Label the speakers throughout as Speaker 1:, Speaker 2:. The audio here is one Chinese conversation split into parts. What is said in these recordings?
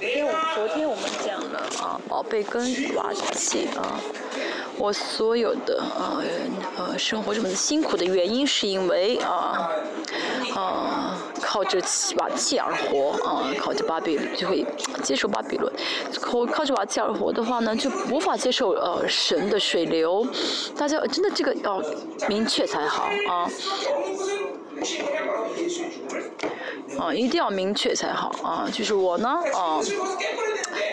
Speaker 1: 因为我们昨天我们讲了啊，宝贝跟瓦器啊，我所有的呃呃生活这么辛苦的原因，是因为啊啊靠着瓦器而活啊，靠着巴比就会接受巴比伦，靠靠着瓦器而活的话呢，就无法接受呃神的水流，大家真的这个要明确才好啊。啊，一定要明确才好啊！就是我呢，啊，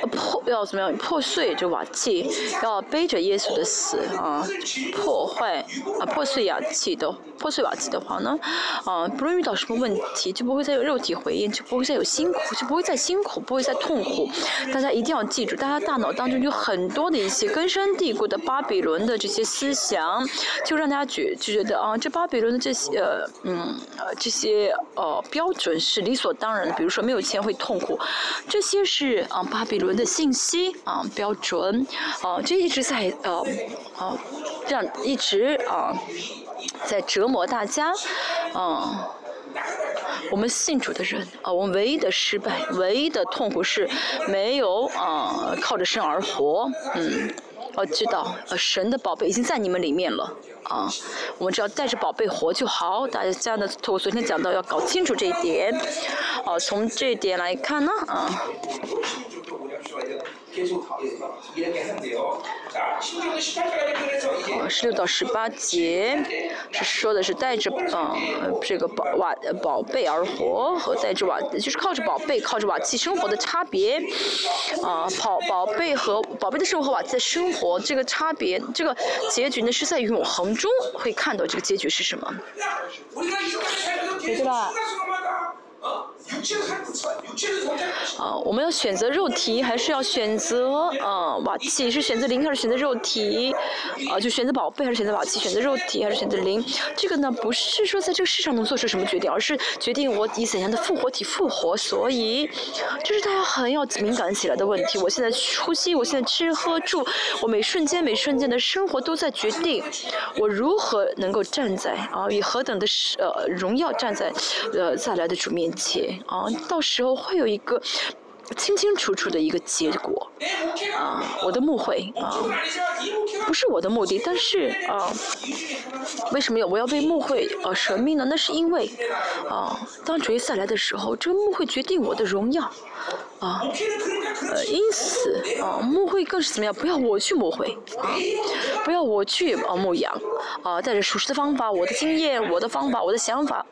Speaker 1: 破要怎么样破碎这瓦器，要背着耶稣的死啊，破坏啊破碎瓦器的破碎瓦器的话呢，啊，不论遇到什么问题，就不会再有肉体回应，就不会再有辛苦，就不会再辛苦，不会再痛苦。大家一定要记住，大家大脑当中有很多的一些根深蒂固的巴比伦的这些思想，就让大家觉就觉得啊，这巴比伦的这些呃嗯呃这些呃标准是理所当然的，比如说没有钱会痛苦，这些是啊巴比伦的信息啊标准啊，就一直在呃啊这样一直啊在折磨大家啊。我们信主的人啊，我们唯一的失败、唯一的痛苦是没有啊靠着神而活，嗯，要知道呃神的宝贝已经在你们里面了。啊，我们只要带着宝贝活就好。大家呢，我昨天讲到要搞清楚这一点。啊，从这一点来看呢，啊。哦，十六到十八节是说的是带着嗯这个宝瓦宝贝而活和带着瓦就是靠着宝贝靠着瓦器生活的差别啊，宝宝贝和宝贝的生活和瓦器的生活这个差别这个结局呢是在永恒中会看到这个结局是什么，对吧？啊，啊我们要选择肉体，还是要选择啊瓦器？是选择灵，还是选择肉体？啊，就选择宝贝，还是选择瓦器？选择肉体，还是选择灵？这个呢，不是说在这个世上能做出什么决定，而是决定我以怎样的复活体复活。所以，这是大家很要敏感起来的问题。我现在呼吸，我现在吃喝住，我每瞬间每瞬间的生活都在决定我如何能够站在啊，以何等的呃荣耀站在呃再来的主面前。啊，到时候会有一个清清楚楚的一个结果。啊，我的牧会啊，不是我的目的，但是啊，为什么要我要为牧会呃舍命呢？那是因为啊，当主耶稣来的时候，这个牧会决定我的荣耀。啊，呃，因此啊，牧会更是怎么样？不要我去牧会，啊，不要我去啊牧羊，啊，带着属实的方法，我的经验，我的方法，我的想法，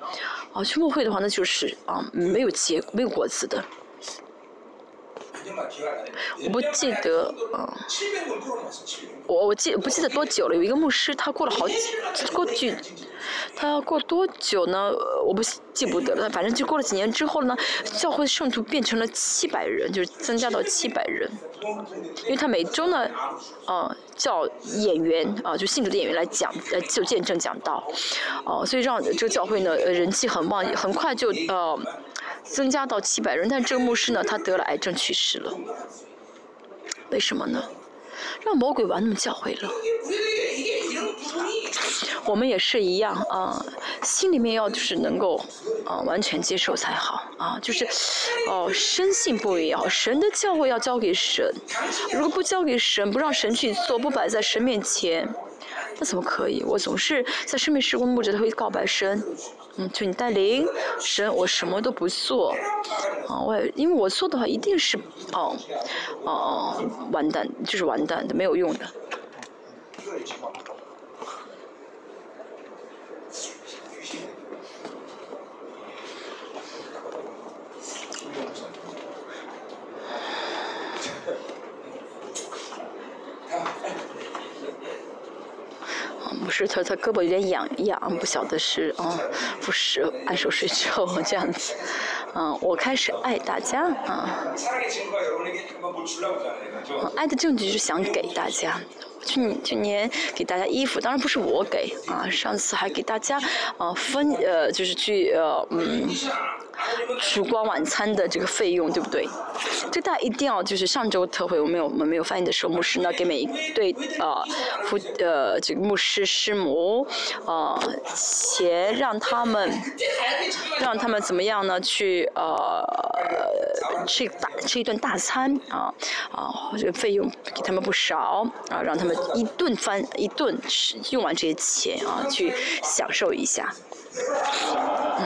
Speaker 1: 啊，去牧会的话，那就是啊，没有结，没有果子的。我不记得，嗯，我我记不记得多久了？有一个牧师，他过了好几过去，他过多久呢？我不记不得了。反正就过了几年之后呢，教会圣徒变成了七百人，就是增加到七百人。因为他每周呢，嗯，叫演员啊，就信主的演员来讲，呃，就见证讲道，哦，所以让这个教会呢，人气很旺，很快就呃。增加到七百人，但这个牧师呢，他得了癌症去世了。为什么呢？让魔鬼玩弄教会了。我们也是一样啊，心里面要就是能够啊完全接受才好啊，就是哦深信不疑啊，神的教会要交给神，如果不交给神，不让神去做，不摆在神面前。那怎么可以？我总是在生命时光牧者会告白神，嗯，就你带领神，我什么都不做，啊，我也因为我做的话一定是，哦，哦，完蛋，就是完蛋的，没有用的。是他，他胳膊有点痒痒，不晓得是啊，不是按手睡之后这样子，嗯，我开始爱大家啊，爱的证据就是想给大家。去去年给大家衣服，当然不是我给啊，上次还给大家啊分呃，就是去呃嗯，烛光晚餐的这个费用，对不对？这大家一定要就是上周特会我们有我们没有翻译的时候，牧师呢给每一对呃夫呃这个牧师师母呃钱让他们让他们怎么样呢？去呃吃大吃一顿大餐啊啊，这个费用给他们不少啊，让他们一顿饭一顿吃用完这些钱啊，去享受一下。嗯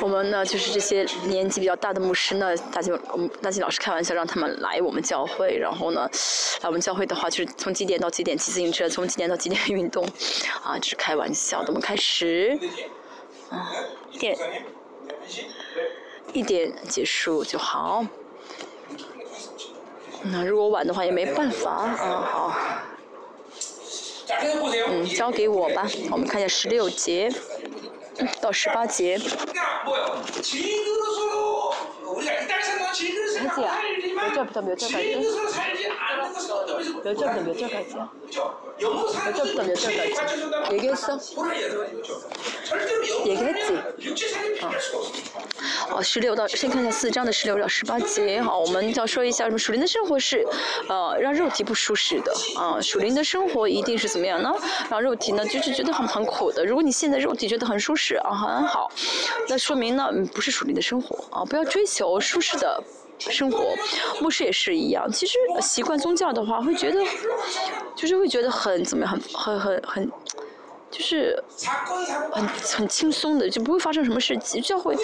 Speaker 1: 我们呢，就是这些年纪比较大的牧师呢，大金嗯大金老师开玩笑让他们来我们教会，然后呢，来我们教会的话就是从几点到几点骑自行车，从几点到几点 运动，啊，这是开玩笑的。我们开始，啊，一点一点结束就好。那如果晚的话也没办法，啊，好。嗯，交给我吧。我们看一下十六节到十八节。孩子呀，有这不得没有这孩子？有这不得没有这孩子？有这不得没有这孩子？얘기했어얘기했지哦，十六到先看一下四章的十六到十八节。好，我们要说一下什么？属灵的生活是，呃，让肉体不舒适的啊。属灵的生活一定是怎么样呢？让肉体呢，就是觉得很很苦的。如果你现在肉体觉得很舒适啊，很好，那说明呢，不是属灵的生活啊。不要追求舒适的 生活。牧师也是一样。其实习惯宗教的话，会觉得，就是会觉得很怎么样，很很很很。就是很很轻松的，就不会发生什么事情，教会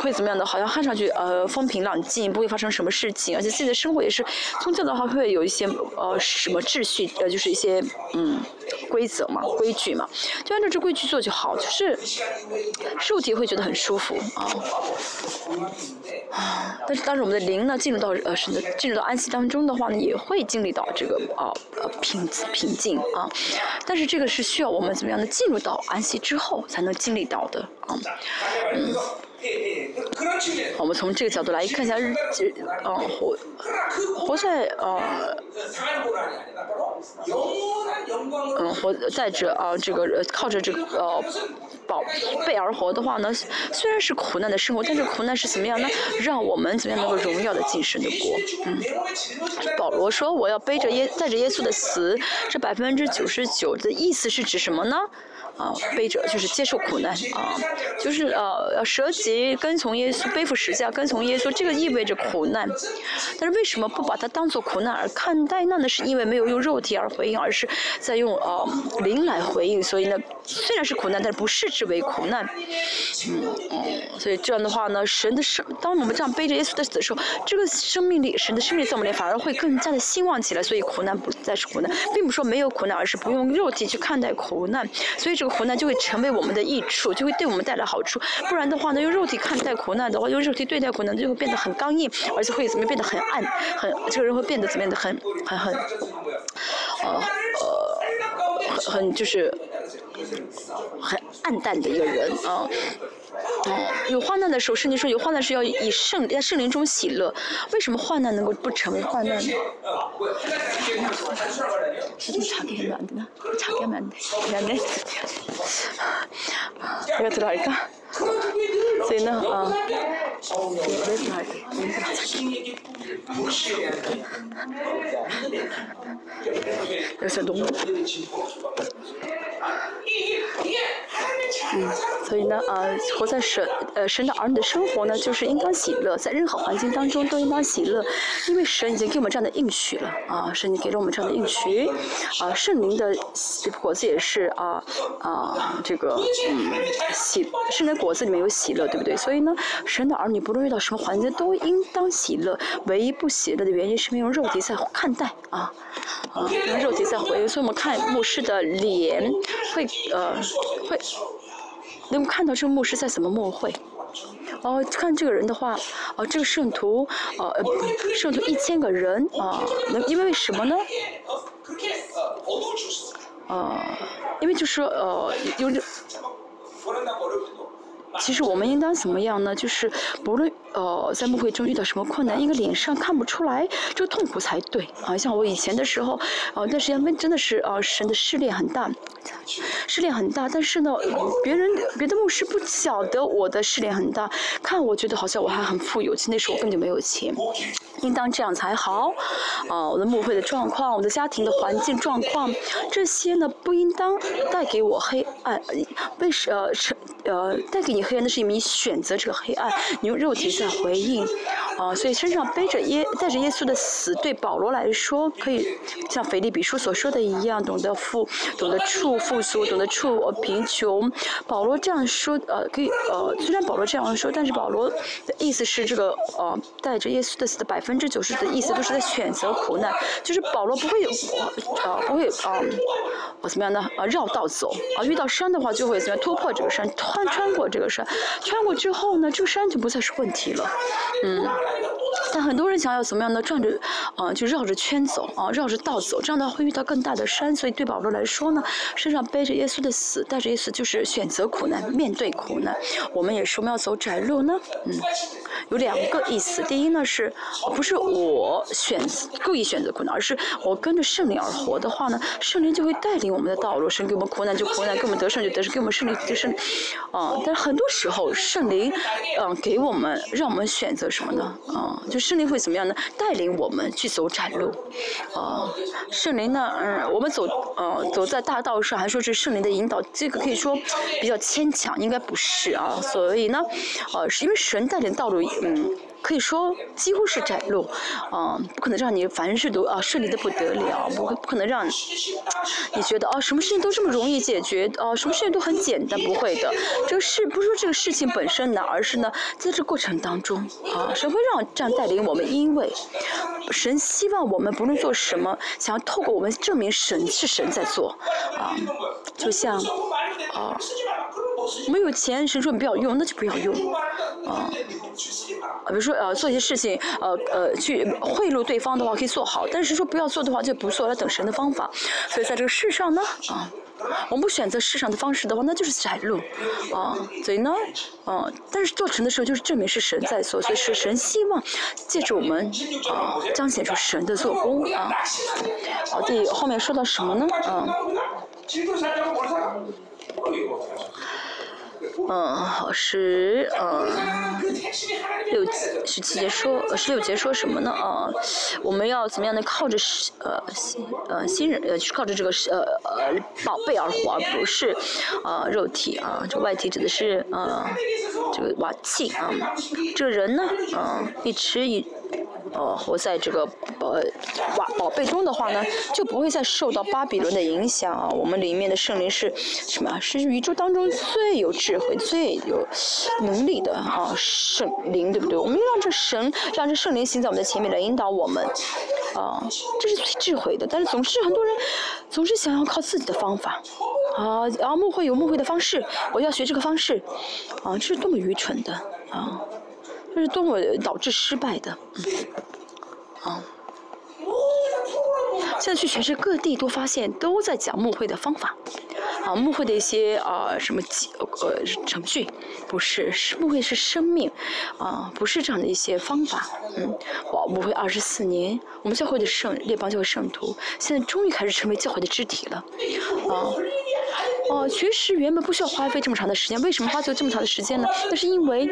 Speaker 1: 会怎么样的？好像看上去呃风平浪静，不会发生什么事情，而且自己的生活也是宗教的话会有一些呃什么秩序呃就是一些嗯规则嘛规矩嘛，就按照这规矩做就好，就是肉体会觉得很舒服啊。但是当时我们的灵呢进入到呃神的进入到安息当中的话呢，也会经历到这个啊呃平平静啊，但是这个是需要我们怎么样？能进入到安息之后才能经历到的啊，嗯，我们从这个角度来看一下日，嗯，活活在呃，嗯，活在这啊，这个靠着这个呃。宝贝而活的话呢，虽然是苦难的生活，但是苦难是怎么样呢？让我们怎么样能够荣耀的进神的国？嗯，保罗说我要背着耶带着耶稣的死，这百分之九十九的意思是指什么呢？啊，背着就是接受苦难啊，就是呃要舍己跟从耶稣，背负十字架跟从耶稣，这个意味着苦难。但是为什么不把它当做苦难而看待呢？那是因为没有用肉体而回应，而是在用呃灵来回应。所以呢，虽然是苦难，但是不视之为苦难。嗯嗯，所以这样的话呢，神的生，当我们这样背着耶稣的死的时候，这个生命力，神的生命力在我们里反而会更加的兴旺起来。所以苦难不再是苦难，并不说没有苦难，而是不用肉体去看待苦难。所以这。苦难就会成为我们的益处，就会对我们带来好处。不然的话呢，用肉体看待苦难的话，用肉体对待苦难，就会变得很刚硬，而且会怎么变得很暗，很这个人会变得怎么样的很很很，呃呃，很就是很暗淡的一个人啊，哦，有患难的时候，圣经说有患难是要以圣在圣灵中喜乐，为什么患难能够不成为患难呢？这是差点的呢，差点的，的，谁啊？个，有些。嗯，所以呢，呃，活在神呃神的儿女的生活呢，就是应当喜乐，在任何环境当中都应当喜乐，因为神已经给我们这样的应许了啊，神经给了我们这样的应许，啊，圣灵的果子也是啊啊这个嗯喜圣灵果子里面有喜乐，对不对？所以呢，神的儿女不论遇到什么环境都应当喜乐，唯一不喜乐的原因是没有肉体在看待啊啊，用肉体在回应，所以我们看牧师的脸会呃会。能够看到这个牧师在怎么默会，哦，看这个人的话，哦，这个圣徒，哦，圣徒一千个人，啊，能因为什么呢？呃，因为就是说，呃，有。其实我们应当怎么样呢？就是不论呃在牧会中遇到什么困难，一个脸上看不出来就痛苦才对。啊，像我以前的时候，啊，那时间真的是啊，神的试炼很大，试炼很大。但是呢，别人别的牧师不晓得我的试炼很大，看我觉得好像我还很富有，其实那时候我根本就没有钱。应当这样才好。啊，我的牧会的状况，我的家庭的环境状况，这些呢不应当带给我黑暗。为什呃是呃带给你黑暗，的是因为你选择这个黑暗，你用肉体在回应。啊，所以身上背着耶带着耶稣的死，对保罗来说，可以像腓利比书所说的一样，懂得富，懂得处富足，懂得处贫穷。保罗这样说，呃，可以呃，虽然保罗这样说，但是保罗的意思是这个呃带着耶稣的死的百分百分之九十的意思都是在选择苦难，就是保罗不会有呃不会啊，我怎么样呢？啊绕道走啊，遇到山的话就会怎么样突破这个山，穿穿过这个山，穿过之后呢，这个山就不再是问题了，嗯。但很多人想要怎么样呢？转着，啊，就绕着圈走，啊，绕着道走，这样的话会遇到更大的山。所以对保罗来说呢，身上背着耶稣的死，带着耶稣就是选择苦难，面对苦难。我们也是我们要走窄路呢，嗯，有两个意思。第一呢是，不是我选故意选择苦难，而是我跟着圣灵而活的话呢，圣灵就会带领我们的道路。神给我们苦难就苦难，给我们得胜就得胜，给我们胜利就胜。啊，但是很多时候圣灵，嗯，给我们让我们选择什么呢？啊，就圣灵会怎么样呢？带领我们去走窄路，啊，圣灵呢，嗯，我们走，呃，走在大道上，还说是圣灵的引导，这个可以说比较牵强，应该不是啊。所以呢，呃，是因为神带领道路，嗯。可以说几乎是窄路，嗯，不可能让你凡事都啊顺利的不得了，不不可能让你觉得啊什么事情都这么容易解决，啊什么事情都很简单，不会的。这个事不是说这个事情本身难，而是呢在这过程当中啊神会让这样带领我们，因为神希望我们不论做什么，想要透过我们证明神是神在做，啊，就像啊没有钱，神说你不要用，那就不要用，啊，啊比如说。呃，做一些事情，呃呃，去贿赂对方的话可以做好，但是说不要做的话就不做，要等神的方法。所以在这个世上呢，啊，我们不选择世上的方式的话，那就是窄路，啊，所以呢，啊，但是做成的时候就是证明是神在做，所以是神希望借助我们啊，彰显出神的做工啊。好，第后面说到什么呢？啊。嗯，好是嗯，六十七节说，十六节说什么呢？啊，我们要怎么样的靠着呃新呃新人呃靠着这个呃呃宝贝而活，而不是啊肉体啊，这外体指的是啊这个瓦器啊，这个人呢啊一吃一。呃，活在这个呃宝宝贝中的话呢，就不会再受到巴比伦的影响啊。我们里面的圣灵是什么？是宇宙当中最有智慧、最有能力的啊圣灵，对不对？我们让这神，让这圣灵行在我们的前面来引导我们，啊，这是最智慧的。但是总是很多人总是想要靠自己的方法，啊，然后牧会有牧会的方式，我要学这个方式，啊，这是多么愚蠢的啊！这是多么导致失败的，嗯，啊！现在去全世界各地都发现都在讲牧会的方法，啊，牧会的一些啊什么呃程序，不是，是牧会是生命，啊，不是这样的一些方法，嗯，我牧会二十四年，我们教会的圣列邦教会圣徒，现在终于开始成为教会的肢体了，啊。哦，学识原本不需要花费这么长的时间，为什么花费这么长的时间呢？那是因为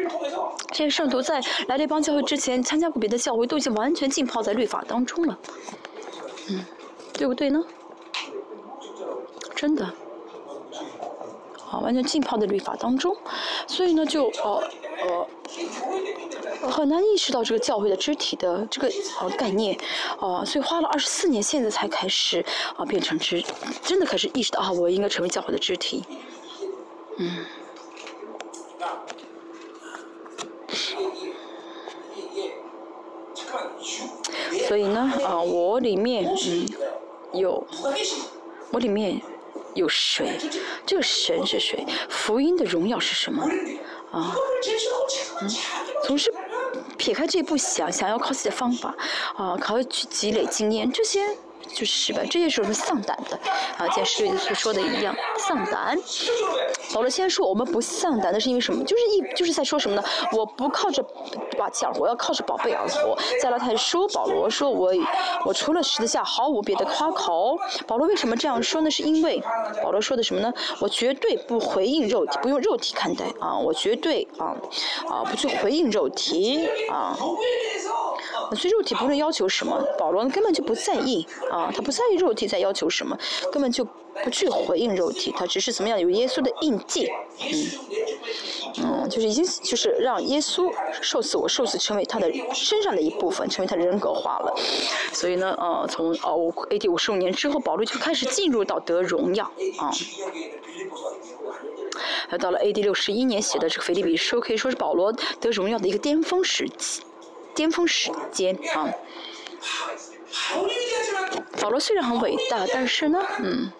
Speaker 1: 这些圣徒在来这帮教会之前参加过别的教会，都已经完全浸泡在律法当中了，嗯，对不对呢？真的，完全浸泡在律法当中，所以呢，就呃呃。很难意识到这个教会的肢体的这个呃概念，啊，所以花了二十四年，现在才开始啊变成肢，真的开始意识到啊，我应该成为教会的肢体，嗯。所以呢，啊，我里面嗯有，我里面有谁？这个神是谁？福音的荣耀是什么？啊，嗯，总是撇开这一步想，想要靠自己的方法，啊，靠去积累经验，这些就是失败，这些时候是丧胆的，啊，像师姐所说的一样，丧胆，保罗先说我们不丧胆，那是因为什么？就是一就是在说什么呢？我不靠着瓦器而活，要靠着宝贝而活。再来，他说保罗说我我除了十字架毫无别的夸口。保罗为什么这样说呢？是因为保罗说的什么呢？我绝对不回应肉体，不用肉体看待啊！我绝对啊啊不去回应肉体啊！所以肉体不论要求什么，保罗根本就不在意啊，他不在意肉体在要求什么，根本就不去回应肉体，他只是怎么样有耶稣的印记，嗯，嗯，就是已经就是让耶稣受死，我受死成为他的身上的一部分，成为他的人格化了。所以呢，呃，从哦 A.D. 五十五年之后，保罗就开始进入到得荣耀啊。到了 A.D. 六十一年写的这个腓立比书，可以说是保罗得荣耀的一个巅峰时期。巅峰时间啊，保罗虽然很伟大，但是呢，嗯，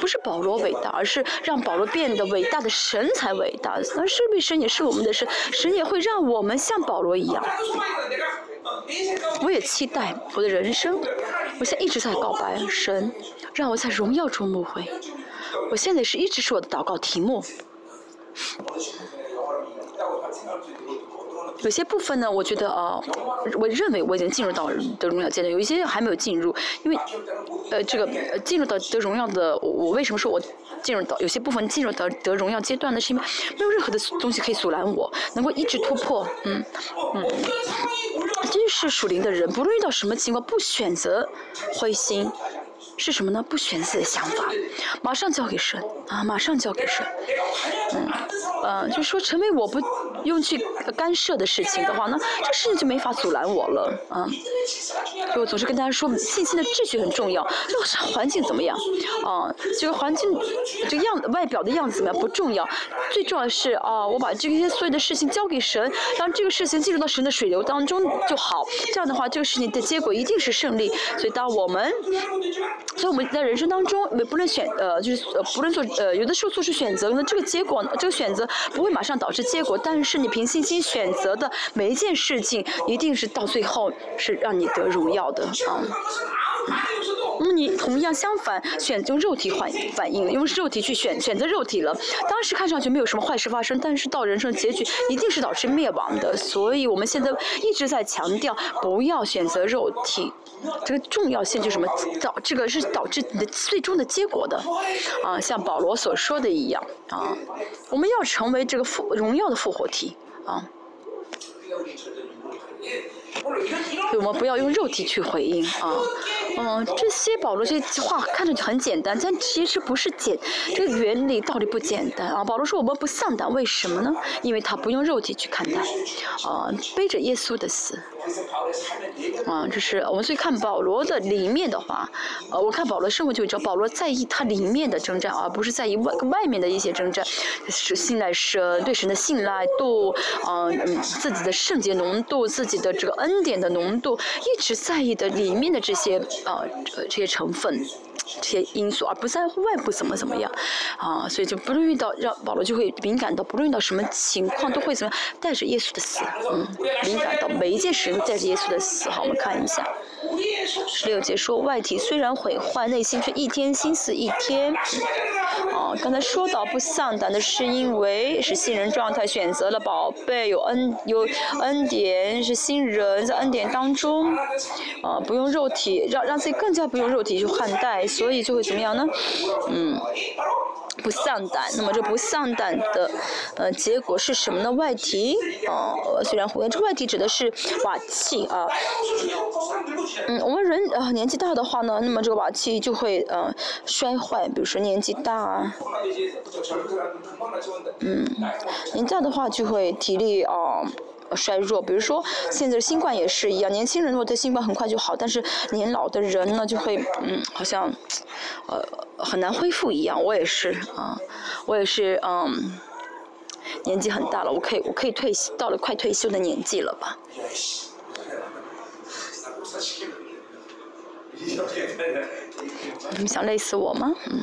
Speaker 1: 不是保罗伟大，而是让保罗变得伟大的神才伟大。那是不是神也是我们的神？神也会让我们像保罗一样。我也期待我的人生，我现在一直在告白神，让我在荣耀中牧会。我现在是一直是我的祷告题目。有些部分呢，我觉得啊，我认为我已经进入到得荣耀阶段，有一些还没有进入，因为呃，这个呃进入到得荣耀的，我为什么说我进入到有些部分进入到得荣耀阶段呢？是因为没有任何的东西可以阻拦我，能够一直突破，嗯嗯，真是属灵的人，不论遇到什么情况，不选择灰心。是什么呢？不选自己的想法，马上交给神啊！马上交给神。嗯，呃，就说成为我不用去干涉的事情的话呢，这个事情就没法阻拦我了啊。就我总是跟大家说，信心的秩序很重要。这个环境怎么样？啊，这个环境这个样外表的样子怎么样不重要，最重要的是啊，我把这些所有的事情交给神，让这个事情进入到神的水流当中就好。这样的话，这个事情的结果一定是胜利。所以当我们所以我们在人生当中，不论选呃，就是呃，不论做呃，有的时候做出选择，那这个结果，这个选择不会马上导致结果，但是你凭信心选择的每一件事情，一定是到最后是让你得荣耀的啊。那么你同样相反，选用肉体反反应，用肉体去选选择肉体了，当时看上去没有什么坏事发生，但是到人生结局一定是导致灭亡的。所以我们现在一直在强调，不要选择肉体。这个重要性就是什么？导这个是导致你的最终的结果的，啊，像保罗所说的一样，啊，我们要成为这个复荣耀的复活体，啊。我们不要用肉体去回应啊，嗯，这些保罗这话看上去很简单，但其实不是简，这个原理道理不简单啊。保罗说我们不丧胆，为什么呢？因为他不用肉体去看待，啊，背着耶稣的死，啊，这是我们所以看保罗的里面的话，呃，我看保罗生活就知道，保罗在意他里面的征战，而不是在意外外面的一些征战，是信赖神对神的信赖度，嗯，自己的圣洁浓度，自己的这个恩典的浓度，一直在意的里面的这些啊，这些成分。这些因素，而不在乎外部怎么怎么样，啊，所以就不论遇到让保罗就会敏感到，不论遇到什么情况都会怎么样，带着耶稣的死，嗯，敏感到每一件事都带着耶稣的死。好，我们看一下，十六节说，外体虽然毁坏，内心却一天心思一天。哦，刚才说到不丧胆的是因为是新人状态，选择了宝贝，有恩有恩典，是新人在恩典当中，啊，不用肉体，让让自己更加不用肉体去看待。所以就会怎么样呢？嗯，不丧胆。那么这不丧胆的呃结果是什么呢？外体啊，虽然火焰，这外体指的是瓦器啊。嗯，我们人呃年纪大的话呢，那么这个瓦器就会呃摔坏。比如说年纪大，嗯，年纪大的话就会体力啊。衰弱，比如说现在新冠也是一样，年轻人如果得新冠很快就好，但是年老的人呢就会嗯，好像呃很难恢复一样。我也是啊，我也是嗯，年纪很大了，我可以我可以退休，到了快退休的年纪了吧。你们想累死我吗？嗯。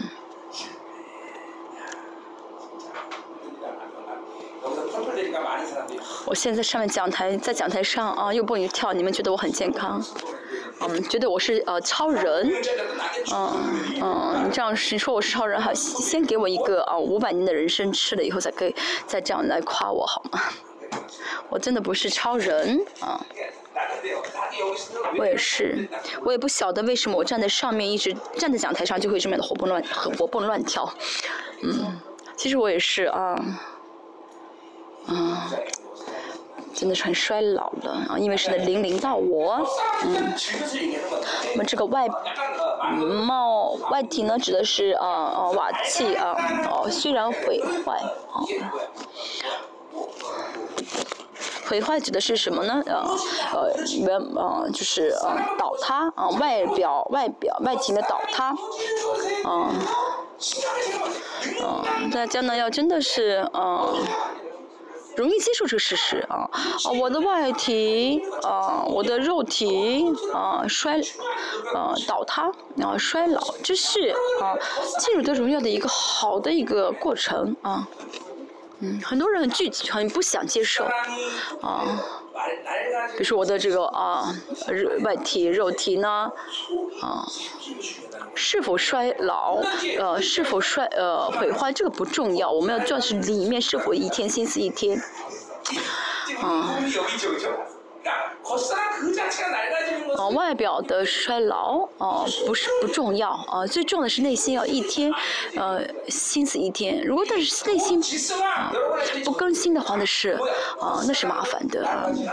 Speaker 1: 我现在上面讲台，在讲台上啊，又蹦又跳，你们觉得我很健康？嗯，觉得我是呃超人，嗯嗯，你这样你说我是超人，好，先给我一个啊五百年的人生吃了以后，再可以再这样来夸我好吗？我真的不是超人啊，我也是，我也不晓得为什么我站在上面，一直站在讲台上就会这么的活蹦乱活蹦乱跳，嗯，其实我也是啊，啊。真的是很衰老了啊，因为是的零零到我，嗯，那么这个外貌外体呢，指的是啊啊瓦器啊，哦虽然毁坏啊，毁坏指的是什么呢？呃呃原啊就是呃倒塌啊外表外表外体的倒塌，啊啊大家呢要真的是啊。容易接受这个事实啊啊！我的外体啊，我的肉体啊衰啊倒塌啊衰老，这是啊进入的荣耀的一个好的一个过程啊。嗯，很多人很拒绝，很不想接受啊。比如说我的这个啊外体肉体呢啊。是否衰老，呃，是否衰呃毁坏，这个不重要，我们要重视里面是否一天心思一天，啊。哦，外表的衰老哦，不是不重要啊，最重要的是内心要一天，呃，心思一天。如果但是内心啊不更新的话，那是啊，那是麻烦的。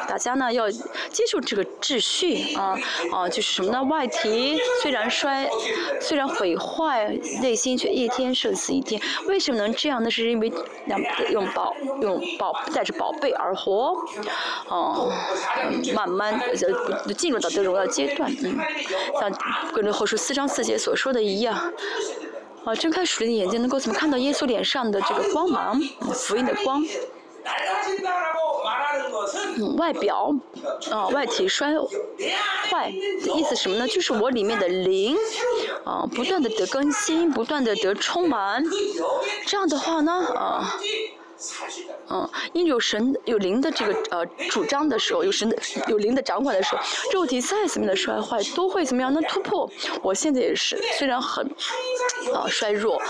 Speaker 1: 大家呢要接受这个秩序啊啊，就是什么呢？外体虽然衰，虽然毁坏，内心却一天胜似一天。为什么能这样？那是因为两用宝用宝带着宝贝而活，哦。慢慢呃进入到这荣耀阶段，嗯，像跟着后书四章四节所说的一样，啊，睁开属灵的眼睛，能够怎么看到耶稣脸上的这个光芒，福音的光，嗯，外表，啊，外体衰坏的意思什么呢？就是我里面的灵，啊，不断的得更新，不断的得充满，这样的话呢，啊。嗯，因为有神有灵的这个呃主张的时候，有神的有灵的掌管的时候，肉体再怎么的衰坏，都会怎么样？能突破。我现在也是，虽然很啊衰弱，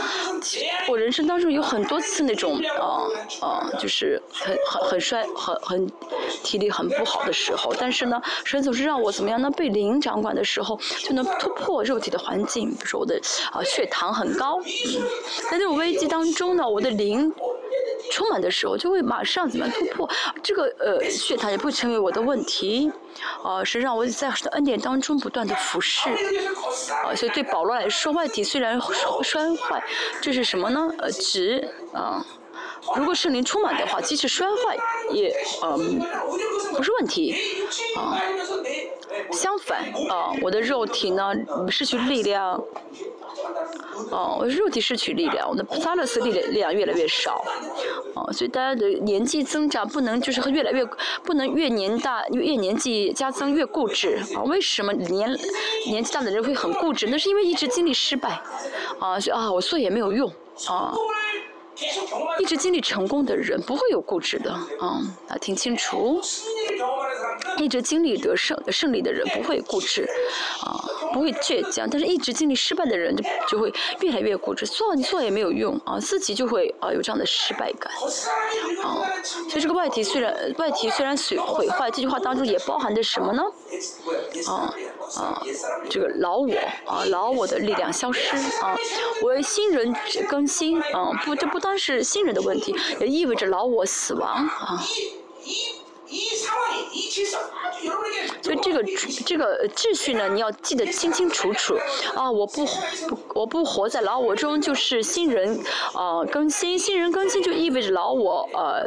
Speaker 1: 我人生当中有很多次那种啊啊，就是很很很衰很很体力很不好的时候，但是呢，神总是让我怎么样呢？被灵掌管的时候，就能突破肉体的环境。比如说我的啊血糖很高，嗯，在那种危机当中呢，我的灵。充满的时候，就会马上怎么突破 这个呃血糖，也不会成为我的问题，啊，是让我在恩典当中不断的服侍，啊，所以对保罗来说，外体虽然摔坏，这是什么呢？呃，值啊，如果圣灵充满的话，即使摔坏也嗯不是问题，啊，相反啊，我的肉体呢失去力量。哦，我肉体失去力量，我的萨勒斯力量力量越来越少，哦，所以大家的年纪增长不能就是越来越不能越年大越年纪加增越固执啊？为什么年年纪大的人会很固执？那是因为一直经历失败，啊，所以啊，我做也没有用啊。一直经历成功的人不会有固执的，嗯，啊，听清楚。一直经历得胜胜利的人不会固执，啊，不会倔强。但是一直经历失败的人就就会越来越固执，做你做也没有用，啊，自己就会啊有这样的失败感，啊。所以这个外体虽然外体虽然损毁坏，这句话当中也包含着什么呢？啊。啊，这个老我啊，老我的力量消失啊，为新人更新啊，不，这不单是新人的问题，也意味着老我死亡啊。所以这个这个秩序呢，你要记得清清楚楚啊！我不不我不活在老我中，就是新人啊更新，新人更新就意味着老我呃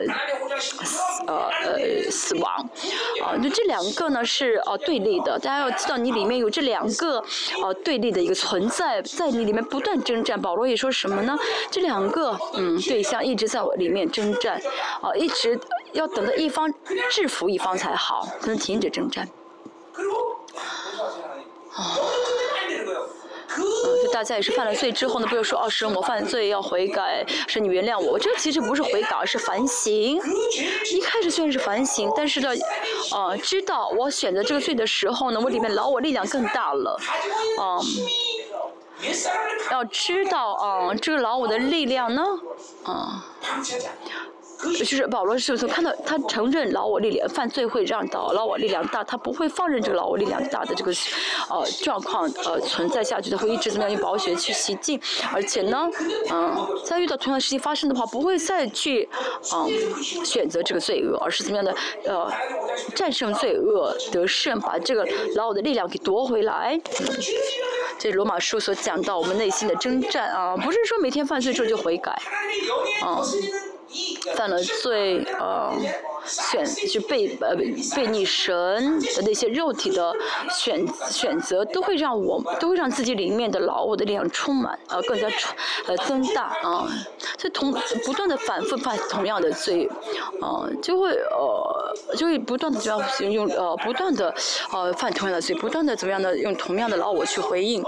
Speaker 1: 呃呃死亡啊！就这两个呢是呃对立的，大家要知道你里面有这两个呃对立的一个存在，在你里面不断征战。保罗也说什么呢？这两个嗯对象一直在我里面征战啊，一直要等到一方。制服一方才好，才能停止征战。啊，嗯，大家也是犯了罪之后呢，不要说哦，是我犯罪要悔改，是你原谅我。我这其实不是悔改，而是反省。一开始虽然是反省，但是呢，呃，知道我选择这个罪的时候呢，我里面老我力量更大了，嗯。要知道啊，这个老我的力量呢，啊。就是保罗是从看到他承认老我力量犯罪会让到老我力量大，他不会放任这个老我力量大的这个呃状况呃存在下去，他会一直怎么样用宝血去洗净，而且呢，嗯，在遇到同样的事情发生的话，不会再去嗯选择这个罪恶，而是怎么样的呃战胜罪恶得胜，把这个老我的力量给夺回来。这罗马书所讲到我们内心的征战啊，不是说每天犯罪之后就悔改，啊。犯了罪，呃，选就被呃被逆神的那些肉体的选选择，都会让我都会让自己里面的老我的力量充满，呃，更加充呃增大啊。所以同不断的反复犯同样的罪，呃，就会呃就会不断的这样用呃不断的呃犯同样的罪，不断的怎么样的用同样的老我去回应。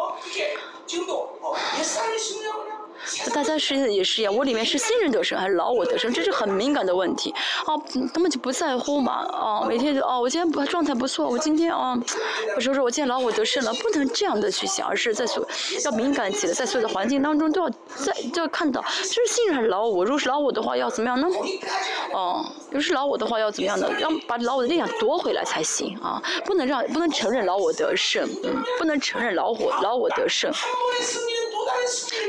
Speaker 1: 大家实际也是一样，我里面是新人得胜还是老我得胜，这是很敏感的问题。啊，根本就不在乎嘛。啊，每天就哦，我今天不状态不错，我今天啊，我说说我今天老我得胜了，不能这样的去想，而是在所要敏感起来，在所有的环境当中都要在都要看到，这是新人还是老我？如果是老我的话，要怎么样呢？哦，如果是老我的话，要怎么样呢？要把老我的力量夺回来才行啊！不能让不能承认老我得胜，不能承认老我老我得胜。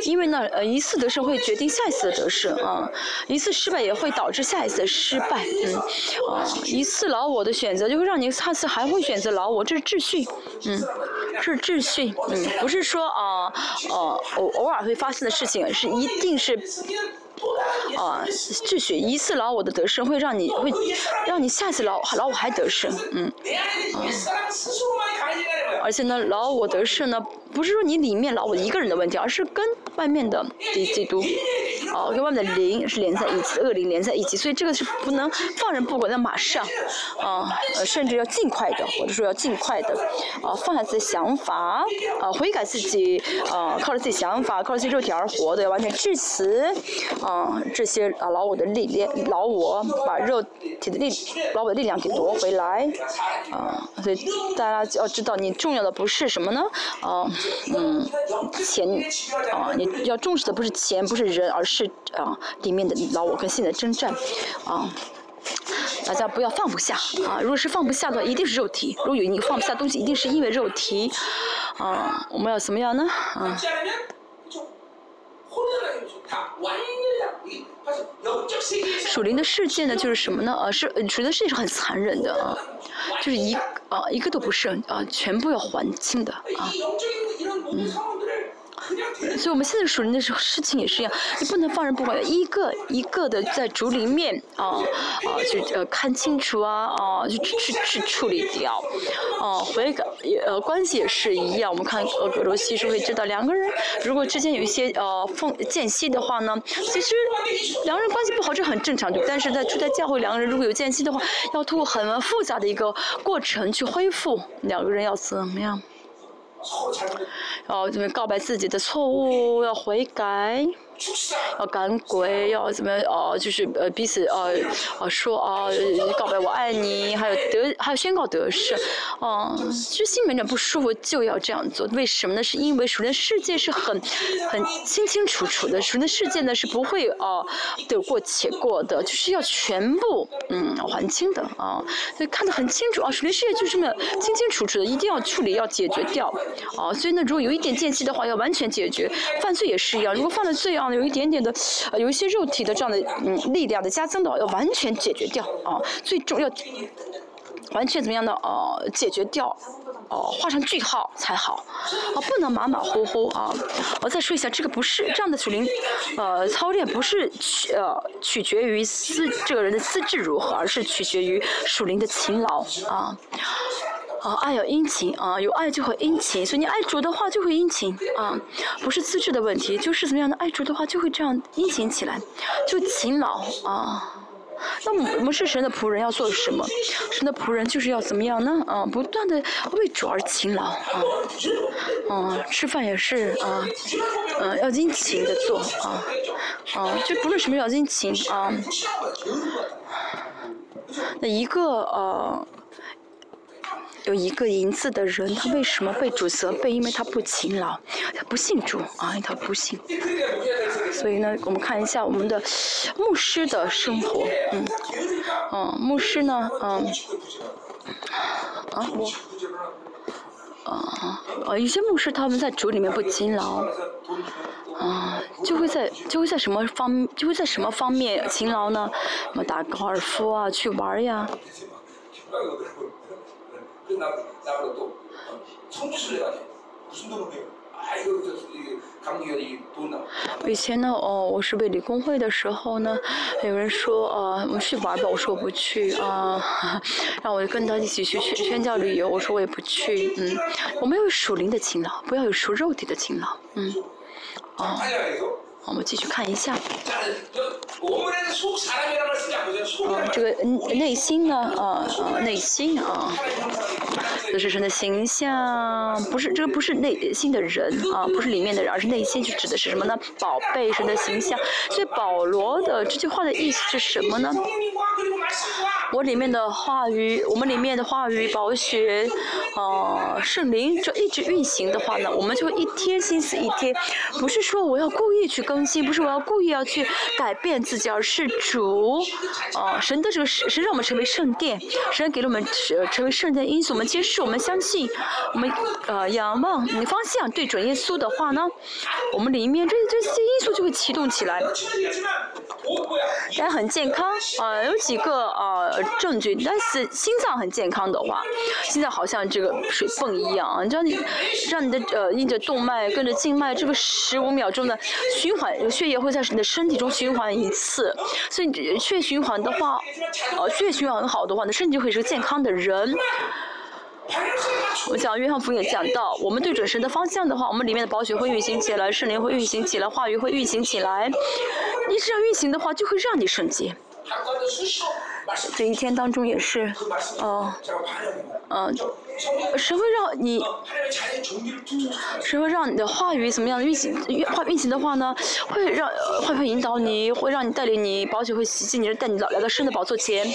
Speaker 1: 因为呢，呃，一次得胜会决定下一次的得失啊，一次失败也会导致下一次的失败，嗯，啊，一次劳我的选择就会让你下次还会选择劳我，这是秩序，嗯，是秩序，嗯，不是说啊，呃，偶偶尔会发生的事情，是一定是。啊，秩序一次老我的得胜会让你会让你下次老老我还得胜，嗯，啊，而且呢，老我得胜呢，不是说你里面老我一个人的问题，而是跟外面的基督，哦，跟外面的灵是连在一起，恶灵连在一起，所以这个是不能放任不管，的马上，啊，呃，甚至要尽快的，或者说要尽快的，啊，放下自己的想法，啊，悔改自己，啊，靠着自己想法，靠着自己肉体而活的，要完全致死。啊，这些啊老我的力量，老我把肉体的力，老我的力量给夺回来，啊，所以大家要知道，你重要的不是什么呢？啊，嗯，钱，啊，你要重视的不是钱，不是人，而是啊里面的老我跟新的征战，啊，大家不要放不下，啊，如果是放不下的话，一定是肉体；如果有你放不下东西，一定是因为肉体，啊，我们要怎么样呢？啊。属灵的世界呢，就是什么呢？呃，是属灵的世界是很残忍的啊，就是一啊一个都不剩啊，全部要还清的啊，嗯。所以我们现在属灵的时候，事情也是一样，你不能放任不管，一个一个的在主里面啊啊，就呃看清楚啊啊，就去去处理掉，哦，回改也呃关系也是一样，我们看呃格罗西书会知道，两个人如果之间有一些呃缝间隙的话呢，其实两个人关系不好这很正常，对但是在住在教会，两个人如果有间隙的话，要通过很复杂的一个过程去恢复，两个人要怎么样？哦，准备告白自己的错误，要悔改。要赶鬼，要怎么哦？就是呃彼此呃呃说啊，告白我爱你，还有得还有宣告得胜，哦，其实心里面不舒服就要这样做，为什么呢？是因为属灵世界是很很清清楚楚的，属灵世界呢是不会哦得过且过的，就是要全部嗯还清的啊，所以看得很清楚啊，属灵世界就这么清清楚楚的，一定要处理要解决掉，啊，所以呢如果有一点间隙的话，要完全解决，犯罪也是一样，如果犯了罪啊。有一点点的，有一些肉体的这样的嗯力量的加增的，要完全解决掉啊，最重要完全怎么样的呃解决掉，哦，画上句号才好，啊，不能马马虎虎啊。我再说一下，这个不是这样的属灵，呃，操练不是取呃取决于资这个人的资质如何，而是取决于属灵的勤劳啊。啊，爱有殷勤啊，有爱就会殷勤，所以你爱主的话就会殷勤啊，不是资质的问题，就是怎么样的爱主的话就会这样殷勤起来，就勤劳啊。那我们是神的仆人，要做什么？神的仆人就是要怎么样呢？啊，不断的为主而勤劳啊，啊，吃饭也是啊，嗯，要殷勤的做啊，啊，就不论什么要殷勤啊。那一个呃。有一个银子的人，他为什么被主责备？因为他不勤劳，他不信主啊，他不信。所以呢，我们看一下我们的牧师的生活，嗯，嗯，牧师呢，嗯，啊我，啊啊，有些牧师他们在主里面不勤劳，啊，就会在就会在什么方就会在什么方面勤劳呢？什么打高尔夫啊，去玩呀。以前呢，哦，我是为理工会的时候呢，有人说，呃，我们去玩吧，我说我不去啊，让我跟他一起去宣宣教旅游，我说我也不去，嗯，我们要有属灵的勤劳，不要有属肉体的勤劳，嗯，哦。我们继续看一下。啊，这个内心呢？啊啊，内心啊，这是神的形象，不是这个不是内心的人啊，不是里面的人，而是内心，就指的是什么呢？宝贝，神的形象。所以保罗的这句话的意思是什么呢？我里面的话语，我们里面的话语，宝血，呃，圣灵就一直运行的话呢，我们就一天心思一天，不是说我要故意去更新，不是我要故意要去改变自己，而是主，呃，神的这个神让我们成为圣殿，神给了我们成成为圣殿因素，我们接受，我们相信，我们呃仰望你方向对准耶稣的话呢，我们里面这这些因素就会启动起来。大家很健康，啊，有几个证据，但是心脏很健康的话，心脏好像这个水泵一样，你知道你让你的呃，印着动脉跟着静脉，这个十五秒钟的循环，血液会在你的身体中循环一次，所以你血循环的话，呃，血循环很好的话，你的身体就会是个健康的人。我讲约翰福音也讲到，我们对准神的方向的话，我们里面的宝血会运行起来，圣灵会运行起来，话语会运行起来。你这样运行的话，就会让你圣洁。这一天当中也是，哦，嗯，神会让你，神会让你的话语怎么样运行？运话运行的话呢，会让会会引导你，会让你带领你，保险会袭击你，带你来到神的宝座前。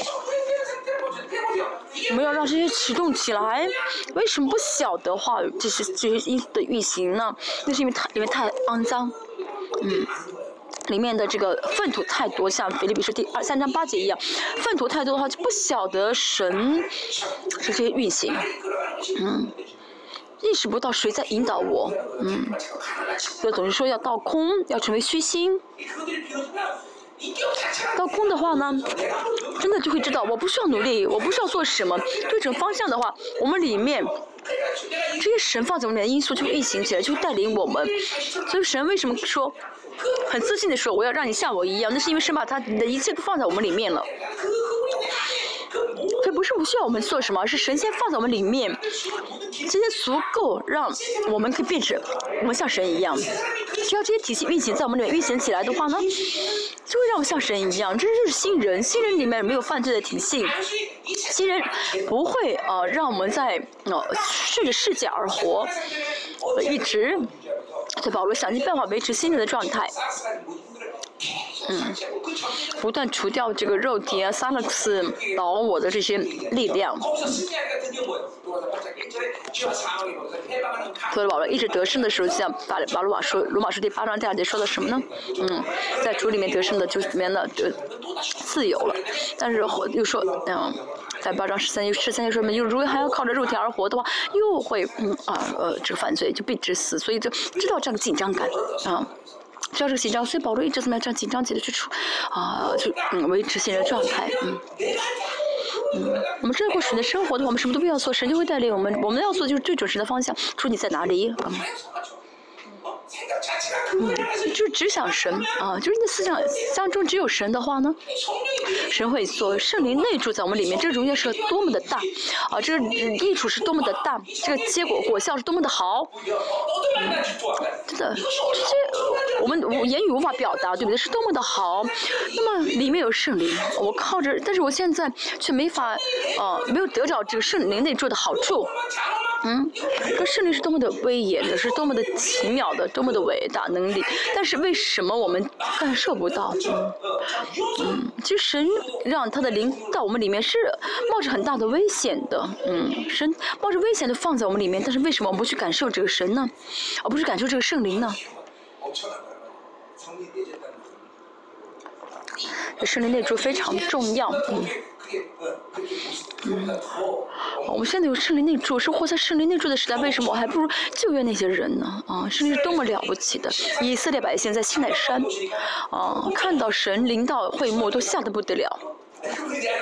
Speaker 1: 我们要让这些启动起来。为什么不晓得话这些这些因素的运行呢？那是因为太因为太肮脏，嗯，里面的这个粪土太多，像腓立比书第二三章八节一样，粪土太多的话就不晓得神这些运行，嗯，意识不到谁在引导我，嗯，就总是说要倒空，要成为虚心。到空的话呢，真的就会知道，我不需要努力，我不需要做什么。对准方向的话，我们里面这些神放在我们里面的因素就会运行起来，就会带领我们。所以神为什么说很自信的说，我要让你像我一样？那是因为神把他的一切都放在我们里面了。这不是不需要我们做什么，而是神仙放在我们里面，这些足够让我们可以变成我们像神一样。只要这些体系运行在我们里面运行起来的话呢，就会让我像神一样。这就是新人，新人里面没有犯罪的体系，新人不会呃让我们在呃顺着世界而活，一直在保罗想尽办法维持心灵的状态。嗯，不断除掉这个肉体啊、萨勒克斯导我的这些力量。所以保罗一直得胜的时候，像巴巴罗马说，罗马书第八章第二节说的什么呢？嗯，在主里面得胜的就里面的就自由了。但是又说，嗯，在八章十三十三节说，又如果还要靠着肉体而活的话，又会嗯啊呃这个犯罪就必致死，所以就知道这样的紧张感啊。知道这个紧张，所以保罗一直怎么样这样紧张起来去处，啊，就嗯维持现在状态，嗯，嗯，我们这过神的生活的话，我们什么都不要做，神就会带领我们。我们要做就是最准时的方向，说你在哪里，嗯。嗯，就只想神啊，就是你的思想当中只有神的话呢，神会做圣灵内住在我们里面，这个荣耀是多么的大啊，这个益处是多么的大，这个结果果效是多么的好，真的，这些我们我言语无法表达，对不对？是多么的好。那么里面有圣灵，我靠着，但是我现在却没法，呃，没有得着这个圣灵内住的好处。嗯，这圣灵是多么的威严的，是多么的奇妙的，多么的伟大能力。但是为什么我们感受不到？嗯，嗯，其实神让他的灵到我们里面是冒着很大的危险的。嗯，神冒着危险的放在我们里面，但是为什么我们不去感受这个神呢？而不是感受这个圣灵呢？圣灵内住非常重要，嗯。嗯，我们现在有圣灵内住，是活在圣灵内住的时代，为什么我还不如救援那些人呢？啊，圣灵是多么了不起的！以色列百姓在西奈山，啊，看到神灵到会幕都吓得不得了，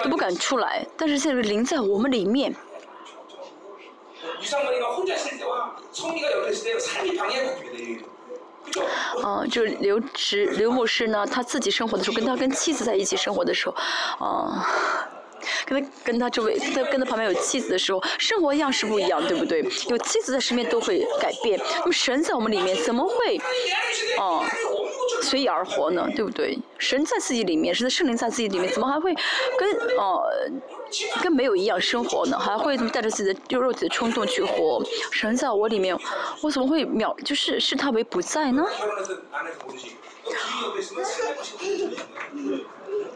Speaker 1: 都不敢出来。但是现在灵在我们里面。嗯，就刘植刘牧师呢，他自己生活的时候，跟他跟妻子在一起生活的时候，啊。跟他跟他周围，他跟他旁边有妻子的时候，生活样式不一样，对不对？有妻子在身边都会改变。那么神在我们里面怎么会，哦，随意而活呢？对不对？神在自己里面，神的圣灵在自己里面，怎么还会跟哦跟没有一样生活呢？还会带着自己的肉肉体的冲动去活？神在我里面，我怎么会秒就是视他为不在呢？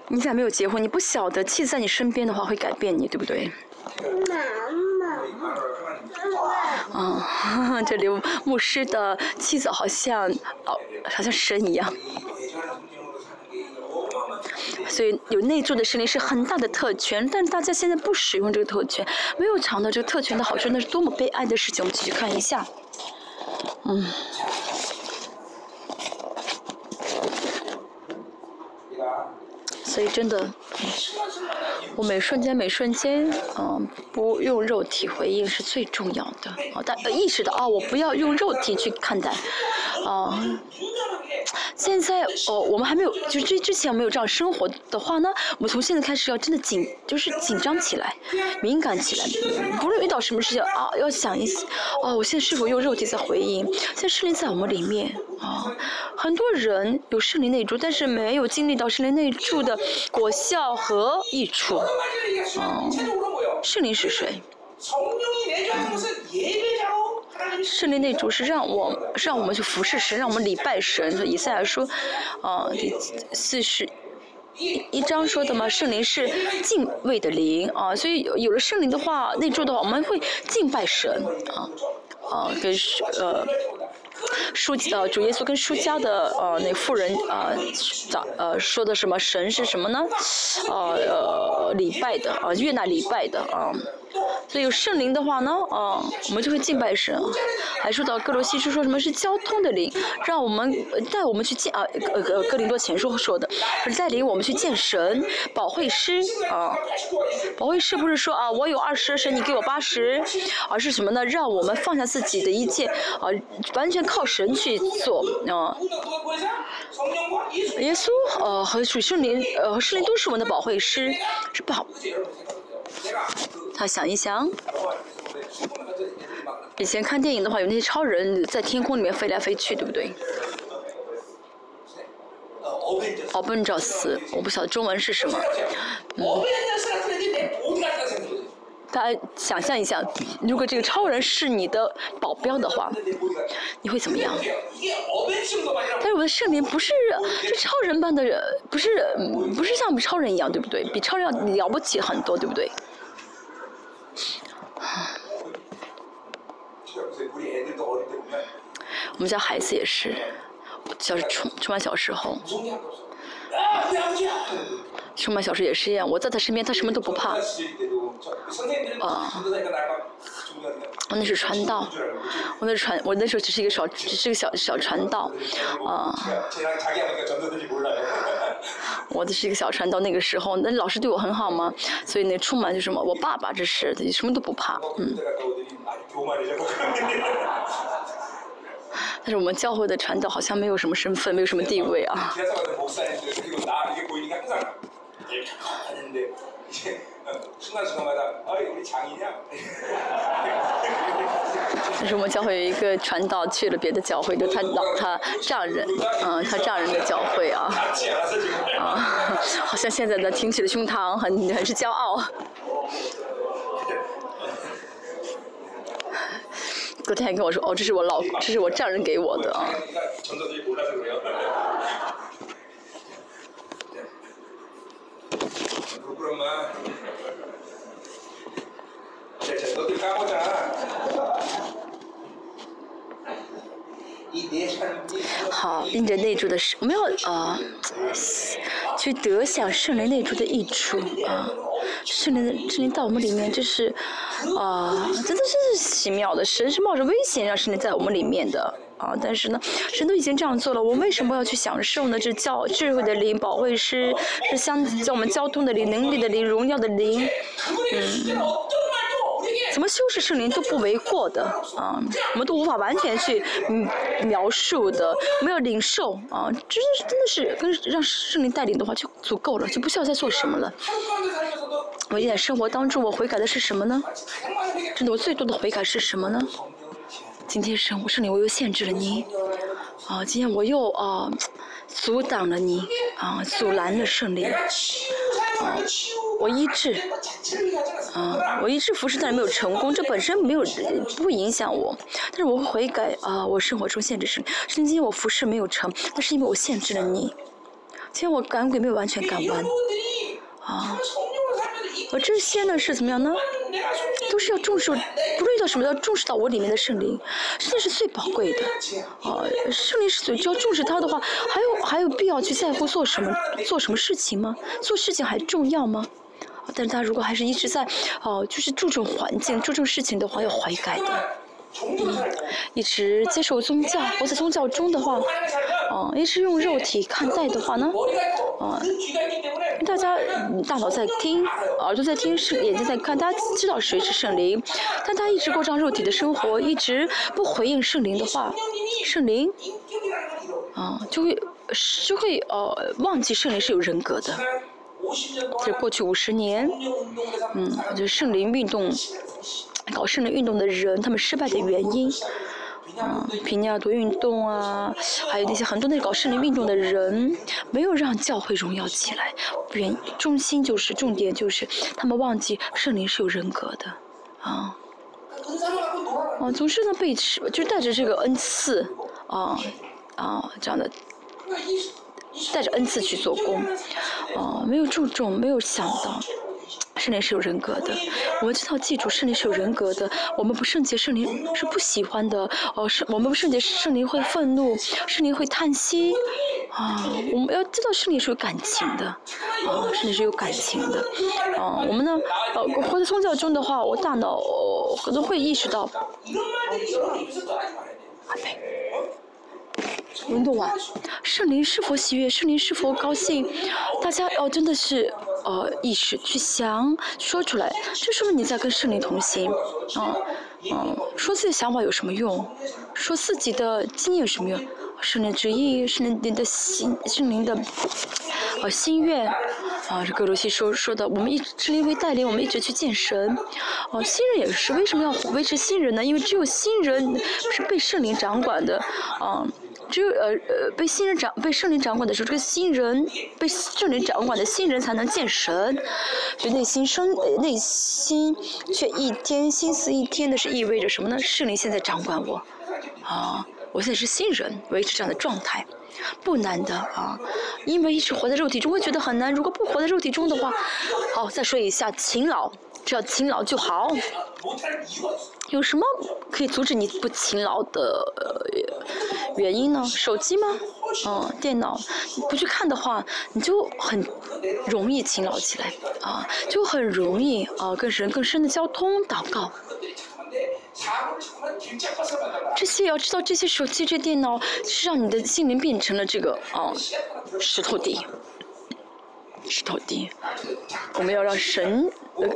Speaker 1: 你咋没有结婚？你不晓得妻子在你身边的话会改变你，对不对？妈妈。这刘牧师的妻子好像哦，好像神一样。所以有内住的圣灵是很大的特权，但是大家现在不使用这个特权，没有尝到这个特权的好处，那是多么悲哀的事情！我们继续看一下，嗯。所以真的，我每瞬间每瞬间，嗯，不用肉体回应是最重要的。啊，但意识到啊，我不要用肉体去看待，啊。现在哦，我们还没有，就之之前没有这样生活的话呢，我们从现在开始要真的紧，就是紧张起来，敏感起来，不论遇到什么事情啊，要想一，哦，我现在是否用肉体在回应？现在圣灵在我们里面啊，很多人有圣灵内住，但是没有经历到圣灵内住的果效和益处。啊，圣灵是谁？圣灵那主是让我让我们去服侍神，让我们礼拜神。以赛亚说，啊，第四十一章说的嘛，圣灵是敬畏的灵啊，所以有了圣灵的话，内住的话，我们会敬拜神啊啊，跟呃。书呃，主耶稣跟书家的呃那妇人呃咋呃说的什么神是什么呢？呃礼拜的啊，悦纳礼拜的啊。所以有圣灵的话呢，啊，我们就会敬拜神。还说到哥罗西书说什么是交通的灵，让我们带我们去见啊，呃呃哥林多前书说的，是带领我们去见神，保惠师啊。保惠师不是说啊，我有二十神，你给我八十，而是什么呢？让我们放下自己的一切啊，完全靠神去做啊。耶稣呃和主圣灵呃和圣灵都是我们的保惠师，是保。他想一想，以前看电影的话，有那些超人在天空里面飞来飞去，对不对？哦，不能找词，我不晓得中文是什么。嗯。大家想象一下，如果这个超人是你的保镖的话，你会怎么样？但是我的圣灵不是是超人般的人，不是不是像我们超人一样，对不对？比超人要了不起很多，对不对？我们家孩子也是，小时充充满小时候。充满小时也是一样，我在他身边，他什么都不怕。啊，我那是传道，我那传，我那时候只是一个小，只是个小小传道，啊。我的是一个小传道，那个时候，那老师对我很好嘛，所以那充满就什么，我爸爸这是，什么都不怕，嗯。但是我们教会的传道好像没有什么身份，没有什么地位啊。但是我们教会有一个传道去了别的教会，就他老他丈人，嗯，他丈人的教会啊，啊，好像现在的挺起了胸膛，很很是骄傲。昨天还跟我说，哦，这是我老，这是我丈人给我的啊。好，印着内住的是，没有啊，去得享圣灵内住的益处啊，圣灵的圣灵到我们里面，就是啊，真的是奇妙的，神是冒着危险让圣灵在我们里面的。啊，但是呢，神都已经这样做了，我为什么要去享受呢？这教智慧的灵，保卫师是相叫我们交通的灵，能力的灵，荣耀的灵，嗯。怎么修饰圣灵都不为过的啊，我们都无法完全去嗯描述的，没有领受啊，这真的是跟让圣灵带领的话就足够了，就不需要再做什么了。我在生活当中，我悔改的是什么呢？真的，我最多的悔改是什么呢？今天圣圣灵我又限制了你，啊，今天我又啊阻挡了你，啊，阻拦了圣灵。我医治，啊，我医治服侍，但是没有成功，这本身没有不会影响我，但是我会悔改啊，我生活中限制是，今天我服侍没有成，那是因为我限制了你，今天我赶鬼没有完全赶完，啊，而这些呢是怎么样呢？都是要重视，不论遇到什么要重视到我里面的圣灵，圣灵是最宝贵的，啊，圣灵是最只要重视它的话，还有还有必要去在乎做什么做什么事情吗？做事情还重要吗？但是他如果还是一直在，哦，就是注重环境、注重事情的话，要悔改的。嗯，一直接受宗教，活在宗教中的话，哦，一直用肉体看待的话呢，哦，大家大脑在听，耳朵在听，是眼睛在看，大家知道谁是圣灵，但他一直过上肉体的生活，一直不回应圣灵的话，圣灵，啊，就会就会呃忘记圣灵是有人格的。在过去五十年，嗯，就圣灵运动，搞圣灵运动的人，他们失败的原因，啊，皮尼亚多运动啊，还有那些很多那搞圣灵运动的人，没有让教会荣耀起来，原中心就是重点就是他们忘记圣灵是有人格的，啊，啊，总是呢被就带着这个恩赐，啊，啊这样的。带着恩赐去做工，哦，没有注重，没有想到，圣灵是有人格的。我们知道，记住，圣灵是有人格的。我们不圣洁，圣灵是不喜欢的。哦，圣我们不圣洁，圣灵会愤怒，圣灵会叹息。啊，我们要知道，圣灵是有感情的。啊，圣灵是有感情的。啊，我们呢，呃，活在宗教中的话，我大脑可能会意识到。运动啊，圣灵是否喜悦？圣灵是否高兴？大家哦真的是呃意识去想说出来，这说明你在跟圣灵同行。啊，嗯，说自己的想法有什么用？说自己的经验有什么用？圣灵旨意，圣灵的心，圣灵的呃心愿。啊，这格罗西说说的，我们一直圣灵会带领我们一直去见神。哦，新人也是，为什么要维持新人呢？因为只有新人是被圣灵掌管的，啊。只有呃呃被新人掌被圣灵掌管的时候，这个新人被圣灵掌管的新人才能见神，就内心生内心却一天心思一天的是意味着什么呢？圣灵现在掌管我，啊，我现在是新人，维持这样的状态，不难的啊，因为一直活在肉体中会觉得很难，如果不活在肉体中的话，好，再说一下勤劳。只要勤劳就好。有什么可以阻止你不勤劳的原因呢？手机吗？嗯，电脑。不去看的话，你就很容易勤劳起来啊，就很容易啊，跟神更深的交通祷告。这些要知道，这些手机、这电脑是让你的心灵变成了这个啊石头地。石头地，我们要让神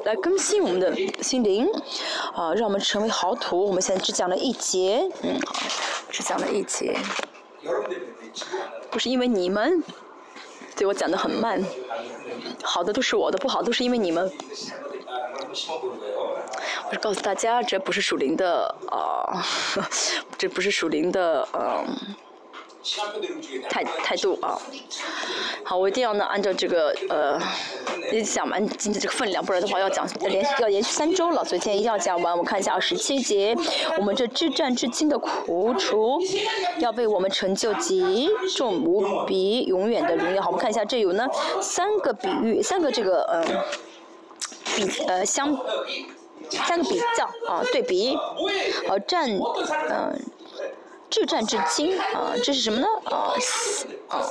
Speaker 1: 来更新我们的心灵，啊，让我们成为好土。我们现在只讲了一节，嗯，只讲了一节，不是因为你们，对我讲的很慢。好的都是我的，不好都是因为你们。我是告诉大家，这不是属灵的啊，这不是属灵的嗯。态态度啊，好，我一定要呢按照这个呃，讲完今天这个分量，不然的话要讲连续要连续三周了，所以今天一定要讲完。我看一下二十七节，我们这至战至今的苦楚，要被我们成就极重无比永远的荣耀。好，我们看一下这有呢三个比喻，三个这个嗯比呃相三个比较啊对比，呃战嗯。至战至今啊，这是什么呢？啊，啊，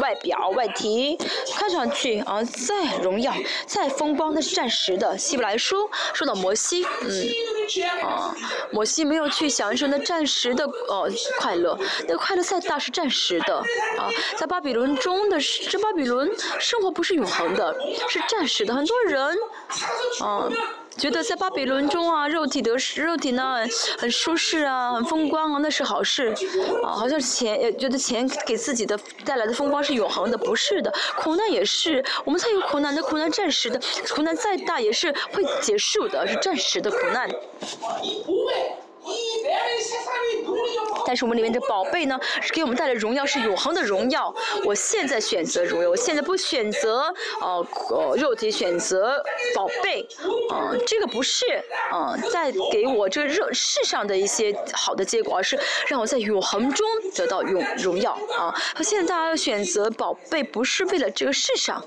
Speaker 1: 外表外体看上去啊，再荣耀再风光，那是暂时的。希伯来书说到摩西，嗯，啊，摩西没有去享受那暂时的呃快乐，那快乐再大是暂时的啊，在巴比伦中的这巴比伦生活不是永恒的，是暂时的。很多人，啊。觉得在巴比伦中啊，肉体得肉体呢很舒适啊，很风光啊，那是好事啊。好像钱也觉得钱给自己的带来的风光是永恒的，不是的。苦难也是，我们才有苦难，的苦难暂时的，苦难再大也是会结束的，是暂时的苦难。但是我们里面的宝贝呢，是给我们带来荣耀，是永恒的荣耀。我现在选择荣耀，我现在不选择呃呃肉体，选择宝贝，啊，这个不是啊，在给我这个热世上的一些好的结果，而是让我在永恒中得到永荣耀啊。现在大家选择宝贝，不是为了这个世上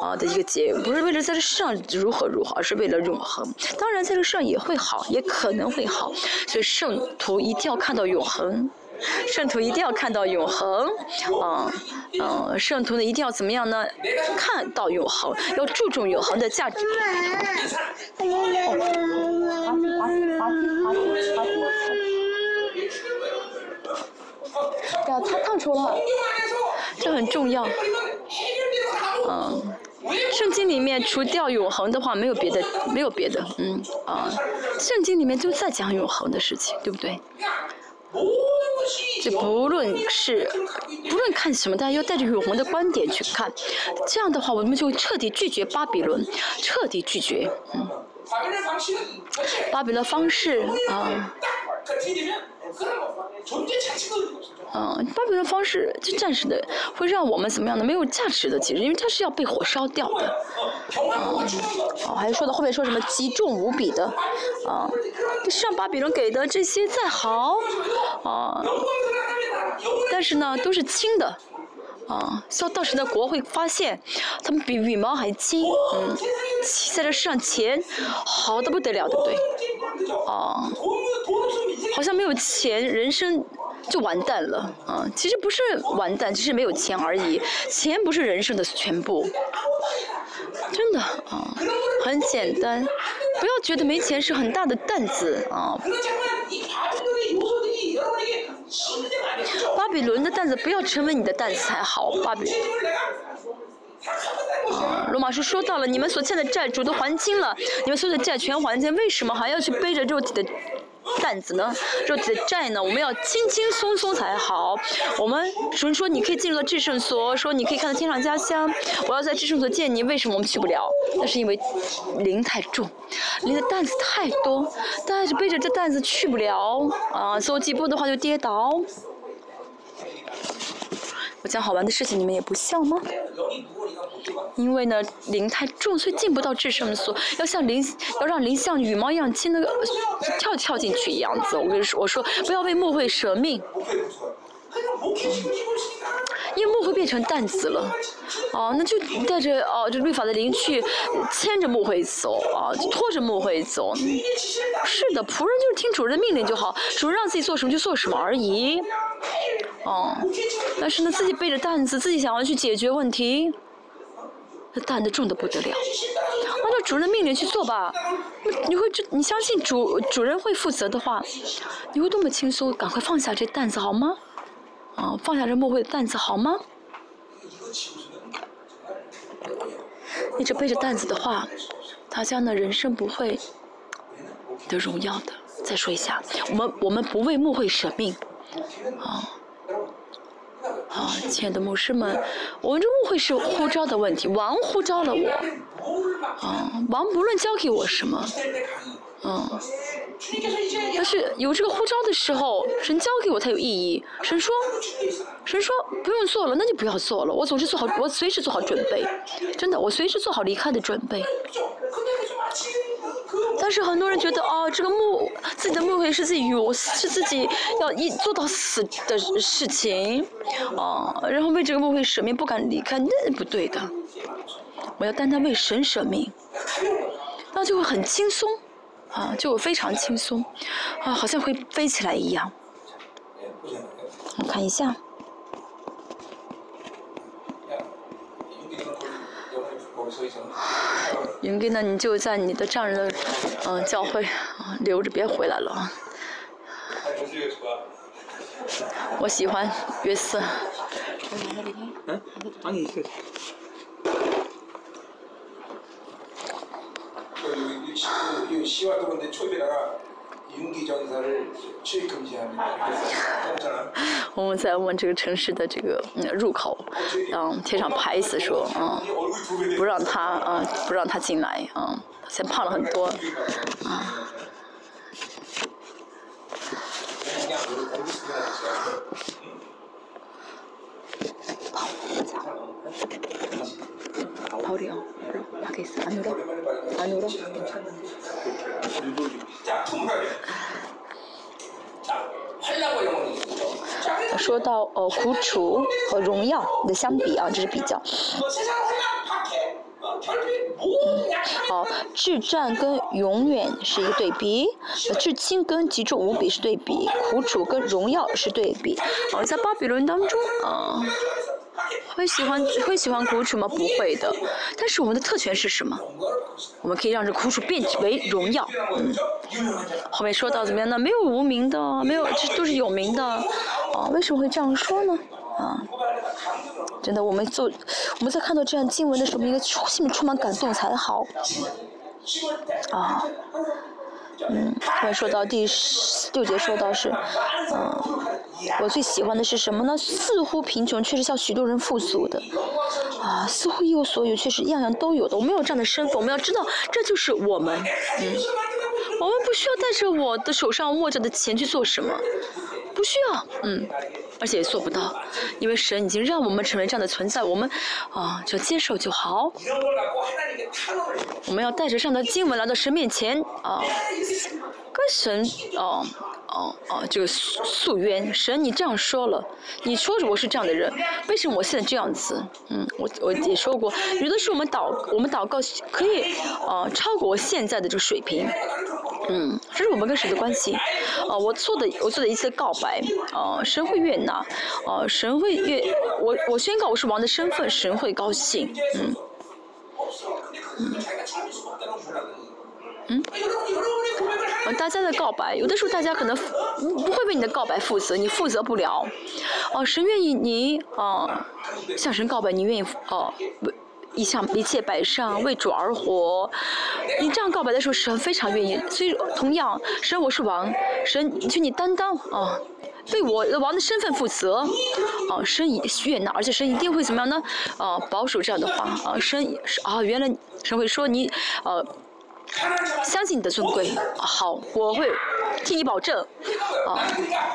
Speaker 1: 啊的一个结，不是为了在这世上如何如何，而是为了永恒。当然，在这世上也会好，也可能会好。所以圣徒一定要看到永恒，圣徒一定要看到永恒，啊，嗯，圣徒呢一定要怎么样呢？看到永恒，要注重永恒的价值。呀，他烫出了，这很重要，嗯。圣经里面除掉永恒的话，没有别的，没有别的，嗯啊，圣经里面就在讲永恒的事情，对不对？这不论是不论看什么，大家要带着永恒的观点去看，这样的话，我们就彻底拒绝巴比伦，彻底拒绝，嗯，巴比伦方式啊。嗯，巴比伦方式就暂时的，会让我们怎么样的没有价值的，其实因为它是要被火烧掉的。嗯，哦，还是说到后面说什么极重无比的，啊，像巴比伦给的这些再好，啊，但是呢都是轻的，啊，到到时的国会发现，他们比羽毛还轻，嗯，在这世上钱好的不得了，对不对？啊，好像没有钱，人生。就完蛋了啊！其实不是完蛋，只是没有钱而已。钱不是人生的全部，真的啊，很简单。不要觉得没钱是很大的担子啊。巴比伦的担子不要成为你的担子才好。巴比罗马书说到了，你们所欠的债主都还清了，你们所有的债全还清，为什么还要去背着肉体的？担子呢？肉体的债呢？我们要轻轻松松才好。我们主人说你可以进入到至圣所，说你可以看到天上家乡。我要在至圣所见你，为什么我们去不了？那是因为灵太重，灵的担子太多，但是背着这担子去不了啊！走几步的话就跌倒。讲好玩的事情，你们也不笑吗？因为呢，灵太重，所以进不到至圣所。要像灵，要让灵像羽毛一样轻的跳跳进去一样子。我跟你说，我说不要为木会舍命，因为木会变成担子了。哦，那就带着哦，这律法的灵去牵着木会走啊，拖着木会走。是的，仆人就是听主人的命令就好，主人让自己做什么就做什么而已。哦，但是呢，自己背着担子，自己想要去解决问题。那担子重的不得了，按照主人的命令去做吧。你会你相信主主人会负责的话，你会多么轻松？赶快放下这担子好吗？啊，放下这莫会的担子好吗？一直背着担子的话，大家呢人生不会得荣耀的。再说一下，我们我们不为莫会舍命，啊。啊，亲爱的牧师们，我们这误会是呼召的问题，王呼召了我，啊，王不论交给我什么，嗯，但是有这个呼召的时候，神交给我才有意义。神说，神说不用做了，那就不要做了。我总是做好，我随时做好准备，真的，我随时做好离开的准备。但是很多人觉得哦，这个墓自己的墓会是自己有是自己要一做到死的事情，哦，然后为这个墓会舍命不敢离开，那不对的。我要单单为神舍命，那就会很轻松，啊，就会非常轻松，啊，好像会飞起来一样。我看一下。云哥呢？你就在你的丈人的嗯教会留着，别回来了。我喜欢约瑟。嗯，我们在问这个城市的这个入口，嗯，贴上牌子说，嗯，不让他，嗯，不让他进来，嗯，现在胖了很多，啊。说到呃苦楚和荣耀的相比啊，这是比较。好，至战跟永远是一个对比，至轻跟极重无比是对比，苦楚跟荣耀是对比。而在巴比伦当中啊。会喜欢会喜欢苦楚吗？不会的。但是我们的特权是什么？我们可以让这苦楚变为荣耀。嗯。后面说到怎么样呢？没有无名的，没有这都是有名的。啊，为什么会这样说呢？啊，真的，我们做我们在看到这样经文的时候，应该心里充满感动才好。啊。嗯，后面说到第十六节说到是，嗯，我最喜欢的是什么呢？似乎贫穷，却是叫许多人富足的，啊，似乎一无所有，却是样样都有的。我们有这样的身份，我们要知道，这就是我们，嗯，我们不需要带着我的手上握着的钱去做什么，不需要，嗯。而且也做不到，因为神已经让我们成为这样的存在，我们啊就接受就好。我们要带着上的经文来到神面前啊，跟神哦哦哦这个诉诉冤。神，你这样说了，你说我是这样的人，为什么我现在这样子？嗯，我我也说过，有的时候我们祷我们祷告可以啊超过我现在的这个水平。嗯，这是我们跟神的关系。啊，我做的我做的一次告白，啊，神会悦纳，啊，神会悦我我宣告我是王的身份，神会高兴。嗯。嗯。嗯。大家的告白，有的时候大家可能不不会为你的告白负责，你负责不了。哦，神愿意你啊向神告白，你愿意哦。一向一切摆上，为主而活。你这样告白的时候，神非常愿意。所以同样，神我是王，神请你担当啊，为我的王的身份负责。啊，神以悦纳，而且神一定会怎么样呢？啊，保守这样的话。啊，神啊，原来神会说你呃，相信你的尊贵。好，我会替你保证。啊，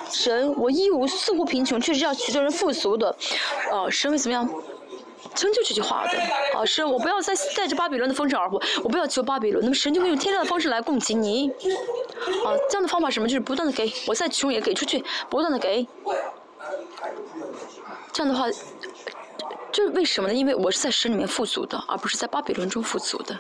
Speaker 1: 神，我一无似乎贫穷，却是要许多人富足的。啊，神会怎么样？成就这句话的，啊，是我不要再带着巴比伦的风声而活，我不要求巴比伦，那么神就会用天上的方式来供给你，啊，这样的方法什么？就是不断的给，我再穷也给出去，不断的给，这样的话，这为什么呢？因为我是在神里面富足的，而不是在巴比伦中富足的。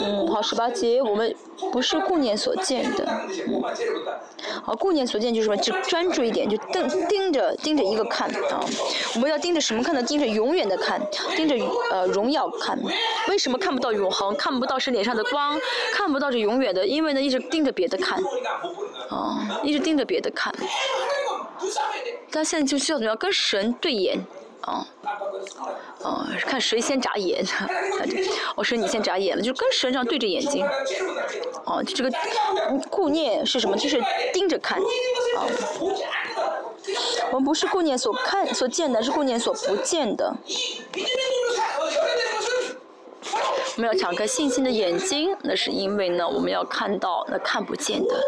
Speaker 1: 嗯，好，十八节，我们不是顾念所见的。好，顾念所见就是什么？就专注一点，就盯盯着盯着一个看啊。我们要盯着什么看呢？盯着永远的看，盯着呃荣耀看。为什么看不到永恒？看不到是脸上的光，看不到是永远的？因为呢，一直盯着别的看，啊，一直盯着别的看。他现在就需要怎么样？跟神对眼，啊。哦，看谁先眨眼，我说你先眨眼了，就跟神这样对着眼睛。哦，这个顾念是什么？就是盯着看。啊，我们不是顾念所看所见的，是顾念所不见的。我们要敞开信心的眼睛，那是因为呢，我们要看到那看不见的。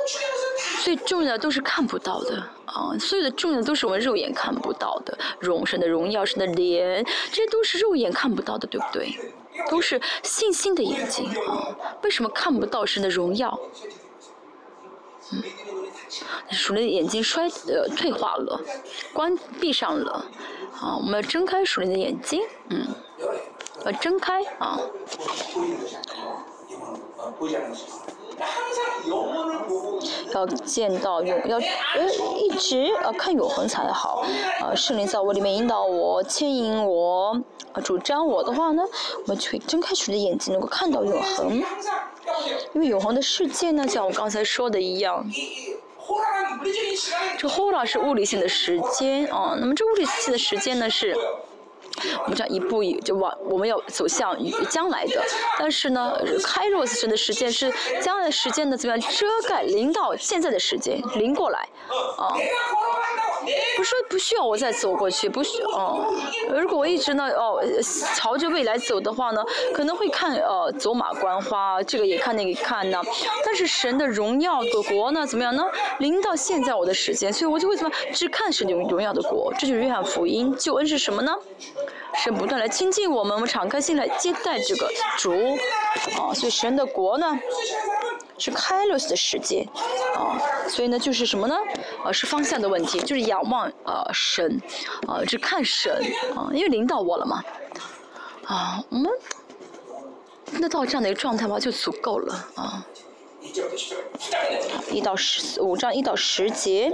Speaker 1: 最重要的都是看不到的啊，所有的重要的都是我们肉眼看不到的，荣神的荣耀，神的脸，这些都是肉眼看不到的，对不对？都是信心的眼睛啊。为什么看不到神的荣耀？嗯，属灵的眼睛衰呃退化了，关闭上了啊。我们要睁开属灵的眼睛，嗯，要睁开啊。要见到永要呃一直呃看永恒才好，呃圣灵在我里面引导我牵引我主张我的话呢，我们就会睁开属的眼睛能够看到永恒，因为永恒的世界呢像我刚才说的一样，这 hora 是物理性的时间啊，那么这物理性的时间呢是。我们这样一步一就往我们要走向将来的，但是呢，开若神的时间是将来的时间呢，怎么样遮盖临到现在的时间临过来，啊，不是不需要我再走过去，不需哦，如果我一直呢哦朝着未来走的话呢，可能会看呃走马观花，这个也看那个看呢，但是神的荣耀的国呢怎么样呢？临到现在我的时间，所以我就会怎么只看神的荣耀的国，这就是约翰福音，救恩是什么呢？神不断来亲近我们，我们敞开心来接待这个主，啊，所以神的国呢是开罗的世界，啊，所以呢就是什么呢？啊，是方向的问题，就是仰望啊神，啊，只看神，啊，因为领导我了嘛，啊，我们那到这样的一个状态吧就足够了，啊，一到十五章一到十节，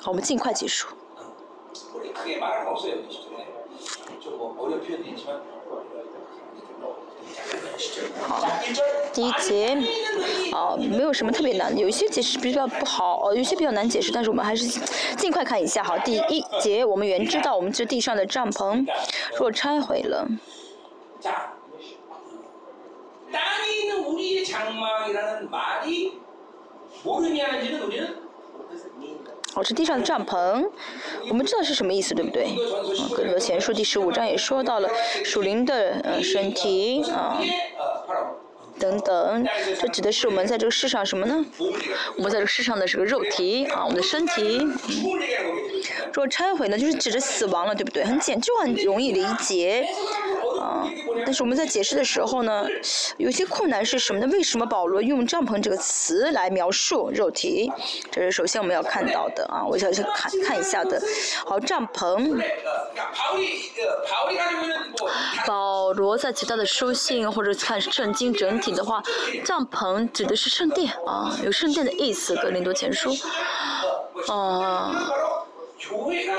Speaker 1: 好，我们尽快结束。好，第一节，啊，没有什么特别难，有一些解释比较不好，呃，有些比较难解释，但是我们还是尽快看一下。好，第一节，我们原知道，我们这地上的帐篷若拆毁了。哦，是地上的帐篷，我们知道是什么意思，对不对？啊，格罗前书第十五章也说到了属灵的呃身体啊，等等，这指的是我们在这个世上什么呢？我们在这个世上的这个肉体啊，我们的身体。如果拆毁呢，就是指着死亡了，对不对？很简，就很容易理解。啊，但是我们在解释的时候呢，有些困难是什么呢？为什么保罗用帐篷这个词来描述肉体？这是首先我们要看到的啊，我想先看看一下的。好，帐篷。保罗在其他的书信或者看圣经整体的话，帐篷指的是圣殿啊，有圣殿的意思。格林多前书，啊。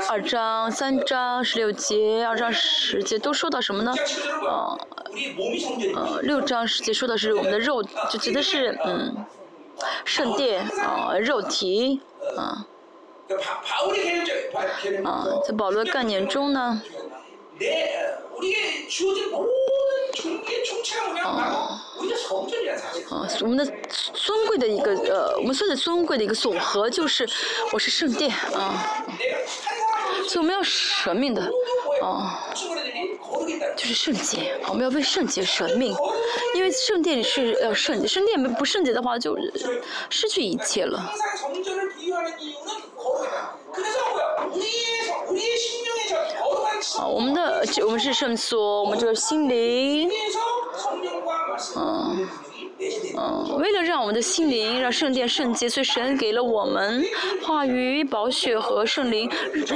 Speaker 1: 二章、三章、十六节、二章十节都说到什么呢？呃，呃，六章十节说的是我们的肉，就指的是嗯，圣殿啊，肉体啊。啊，在保罗概念中呢。啊，啊，我们的尊贵的一个呃，我们说的尊贵的一个总和就是我是圣殿啊，所以我们要舍命的啊，就是圣洁，我们要为圣洁舍命，因为圣殿是要圣洁，圣殿不圣洁的话就失去一切了。啊，我们的我们是圣所，我们这个心灵，嗯。嗯，为了让我们的心灵让圣殿圣洁，所以神给了我们话语、宝血和圣灵。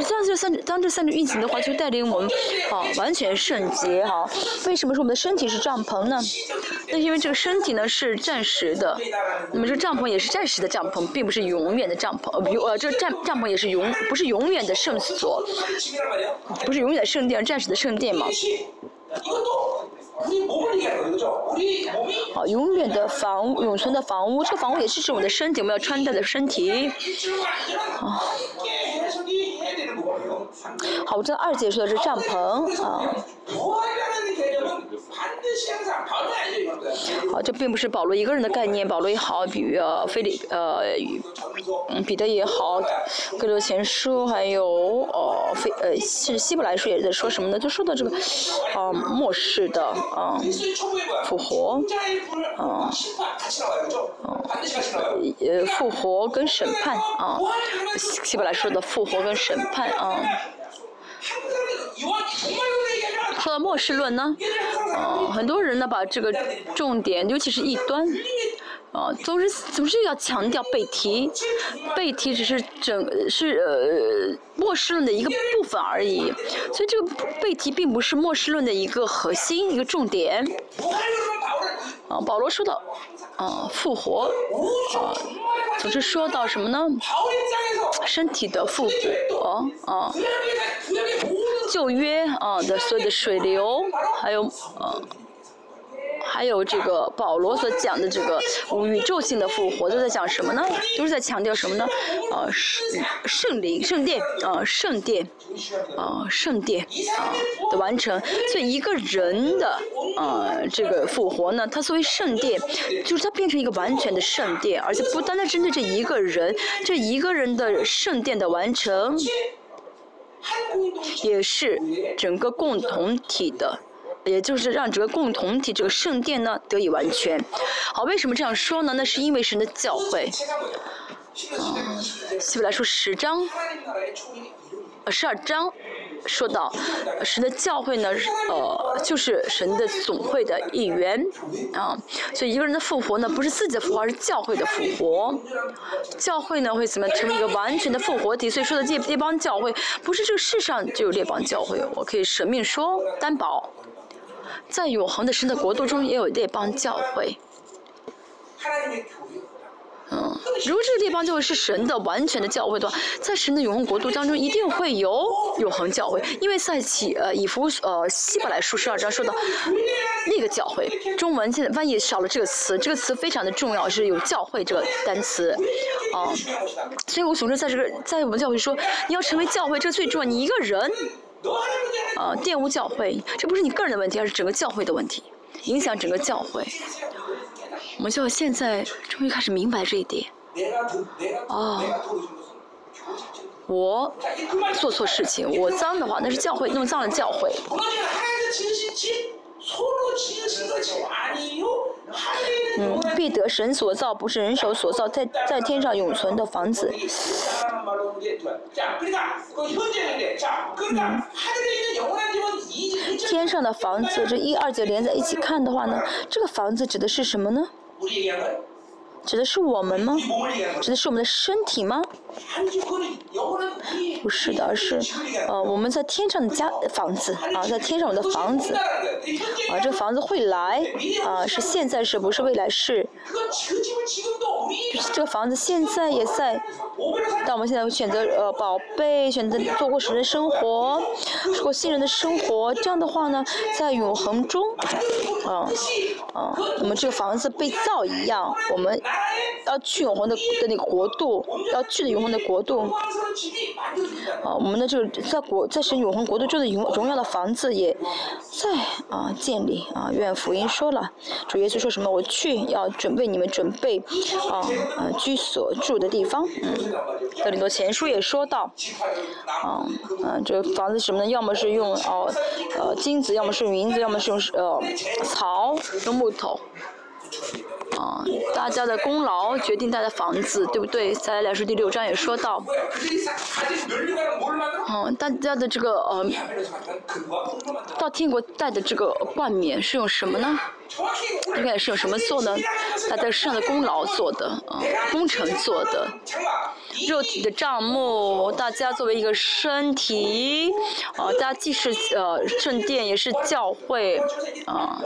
Speaker 1: 当这三当这三者运行的话，就带领我们啊完全圣洁哈。为什么说我们的身体是帐篷呢？那因为这个身体呢是暂时的，那么这帐篷也是暂时的帐篷，并不是永远的帐篷。呃，呃，这帐帐篷也是永不是永远的圣所，不是永远的圣殿，暂时的圣殿嘛。啊，永远的房屋，永存的房屋，这个房屋也是指我们的身体，我们要穿戴的身体。啊，好，我这二姐说的是帐篷啊。好，这并不是保罗一个人的概念，保罗也好，比如呃，菲利呃，嗯，彼得也好，格罗前书还有哦，菲呃，是希伯来书也在说什么呢？就说到这个，啊，末世的啊，复活，啊，呃，复活跟审判啊，希伯来说的复活跟审判啊。说到末世论呢，呃，很多人呢把这个重点，尤其是异端，啊，总是总是要强调背题，背题只是整是呃末世论的一个部分而已，所以这个背题并不是末世论的一个核心一个重点。啊，保罗说到，啊，复活，啊，总是说到什么呢？身体的复活，啊。旧约啊的所有的水流，还有呃，还有这个保罗所讲的这个宇宙性的复活，都在讲什么呢？都是在强调什么呢？呃，圣圣灵、圣殿啊，圣殿啊，圣殿啊的完成。所以一个人的啊这个复活呢，它作为圣殿，就是它变成一个完全的圣殿，而且不单单针对这一个人，这一个人的圣殿的完成。也是整个共同体的，也就是让整个共同体这个圣殿呢得以完全。好，为什么这样说呢？那是因为神的教诲。啊，希伯来书十章，呃，十二章。说到神的教会呢，呃，就是神的总会的一员啊，所以一个人的复活呢，不是自己的复活，而是教会的复活。教会呢会怎么成为一个完全的复活体？所以说的这列邦教会，不是这个世上就有列邦教会，我可以舍命说担保，在永恒的神的国度中也有列邦教会。嗯，如果这个地方就是神的完全的教会的话，在神的永恒国度当中一定会有永恒教会，因为在起呃以弗呃希伯来书十二章说到那个教会，中文现在翻译少了这个词，这个词非常的重要，是有教会这个单词，啊，所以我总是在这个在我们教会说，你要成为教会，这最重要，你一个人，啊玷污教会，这不是你个人的问题，而是整个教会的问题，影响整个教会。我们就现在终于开始明白这一点。哦，我做错事情，我脏的话，那是教会弄脏了教会。嗯，必得神所造，不是人手所造，在在天上永存的房子。嗯，天上的房子，这一二节连在一起看的话呢，这个房子指的是什么呢？指的是我们吗？指的是我们的身体吗？不是的，是呃我们在天上的家房子啊，在天上我的房子啊，这个房子会来啊，是现在是不是未来是？这个房子现在也在，但我们现在选择呃宝贝，选择做过神的生活，过新人的生活，这样的话呢，在永恒中，啊啊，我们这个房子被造一样，我们。要去永恒的的那个国度，要去的永恒的国度。啊，我们的这个在国在神永恒国度中的荣荣耀的房子也在啊建立啊。愿福音说了，主耶稣说什么？我去要准备你们准备啊啊居所住的地方。嗯，这里头前书也说到，啊啊这个房子什么呢？要么是用哦呃金子，要么是用银子，要么是用呃草用木头。啊，大家的功劳决定他的房子，对不对？再来说第六章也说到，嗯，大家的这个呃，到天国带的这个冠冕是用什么呢？应该是用什么做呢？大家世上的功劳做的，嗯，工程做的。肉体的账目，大家作为一个身体，啊，大家既是呃圣殿，也是教会，啊，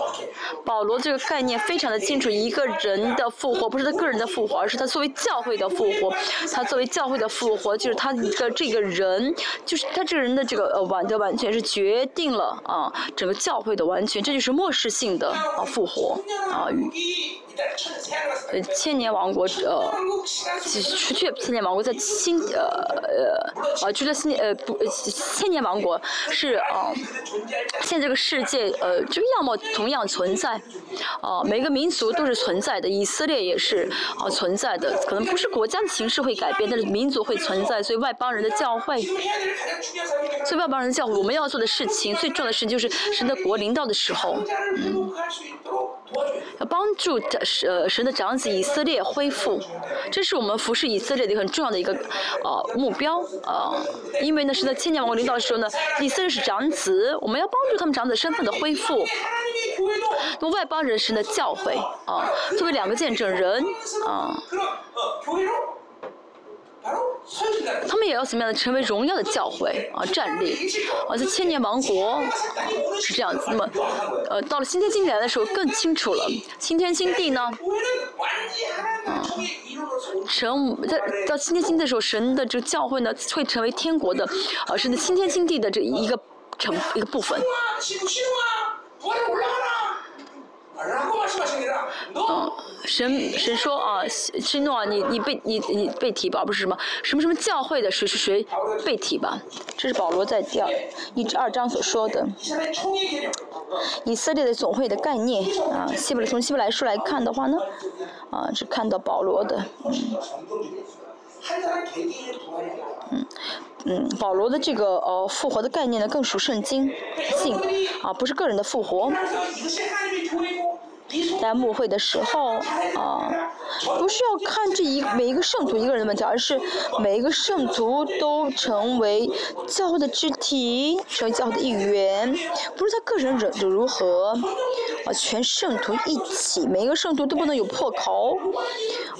Speaker 1: 保罗这个概念非常的清楚，一个人的复活，不是他个人的复活，而是他作为教会的复活。他作为教会的复活，就是他一个这个人，就是他这个人的这个呃完的完全是决定了啊整个教会的完全，这就是末世性的啊复活啊。呃，千年王国呃，除去千年王国在新呃呃啊，除了新呃不千年王国是啊，现在这个世界呃这个样貌同样存在，啊每个民族都是存在的，以色列也是啊存在的，可能不是国家的形式会改变，但是民族会存在，所以外邦人的教会，所以外邦人的教会，我们要做的事情，最重要的事情就是神的国临到的时候，要帮助神呃神的长子以色列恢复，这是我们服侍以色列的很重要的一个呃目标呃，因为呢是在千年王国领导的时候呢，以色列是长子，我们要帮助他们长子身份的恢复。那外邦人神的教诲啊，作为两个见证人啊。他们也要怎么样的成为荣耀的教会啊，站立啊，在千年王国是这样子。那么，呃，到了新天新地来的时候更清楚了。新天新地呢，啊，神在到新天新地的时候，神的这个教会呢会成为天国的，啊，是新天新地的这一个成一个部分。嗯，神神说啊，希诺啊，你你被你你被提拔不是什么什么什么教会的谁谁谁被提拔，这是保罗在第二一至二章所说的。以色列的总会的概念啊，希伯来从希伯来书来看的话呢，啊，是看到保罗的，嗯，嗯嗯，保罗的这个呃复活的概念呢更属圣经性啊，不是个人的复活。在牧会的时候，啊，不是要看这一每一个圣徒一个人的问题，而是每一个圣徒都成为教会的肢体，成为教会的一员，不是他个人忍如何，啊，全圣徒一起，每一个圣徒都不能有破口，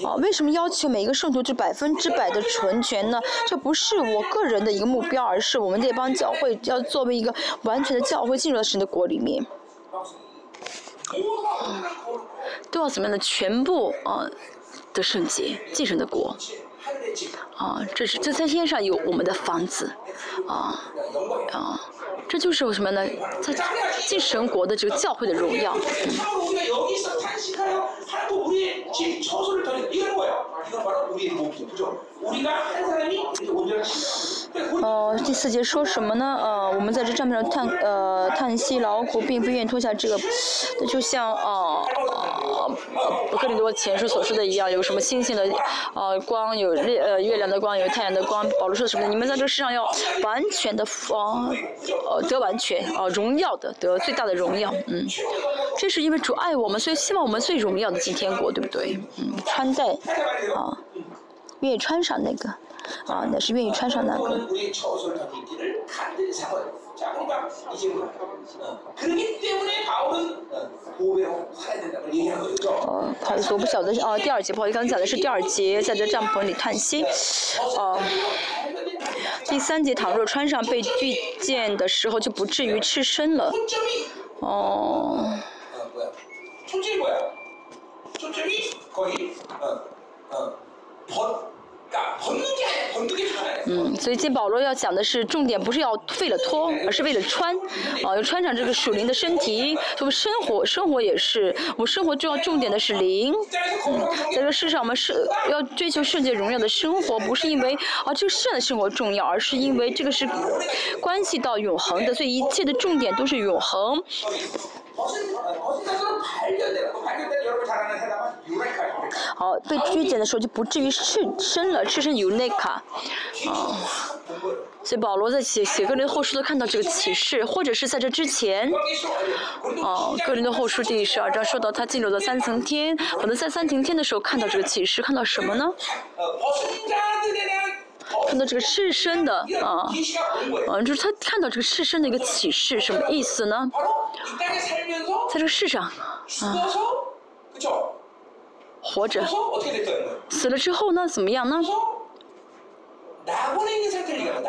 Speaker 1: 啊，为什么要求每一个圣徒就百分之百的纯全呢？这不是我个人的一个目标，而是我们这帮教会要作为一个完全的教会进入到神的国里面。都要怎么样的全部啊的圣洁，继承的国啊，这是这在天上有我们的房子啊啊，这就是什么呢？在进神国的这个教会的荣耀。呃，第四节说什么呢？呃，我们在这帐面上叹呃叹息劳苦，并不愿意脱下这个，那就像呃呃克林多前书所说的一样，有什么星星的呃光，有月呃月亮的光，有太阳的光。保罗说什么？你们在这世上要完全的呃呃得完全啊荣耀的得最大的荣耀，嗯，这是因为主爱我们，所以希望我们最荣耀的进天国，对不对？嗯，穿戴啊，愿意穿上那个。啊，那是愿意穿上那个。哦，不好意思，我不晓得哦，第二节，不好意思，刚才讲的是第二节，在这帐篷里叹息。哦，第三节，倘若穿上被拒见的时候，就不至于赤身了。哦。嗯，所以今保罗要讲的是重点，不是要为了脱，而是为了穿，啊，要穿上这个属灵的身体。我们生活，生活也是，我们生活重要重点的是灵。嗯，在这个世上，我们是要追求圣洁荣耀的生活，不是因为啊这个世上的生活重要，而是因为这个是关系到永恒的，所以一切的重点都是永恒。好，被拘检的。时候就不至于赤身了，赤身有内卡，啊，所以保罗在写写个人的后书都看到这个启示，或者是在这之前，哦，个人的后书第十二章说到他进入了三层天，可能在三层天的时候看到这个启示，看到什么呢？看到这个赤身的啊，啊，就是他看到这个赤身的一个启示，什么意思呢？在这个世上，啊，活着，死了之后呢，怎么样呢？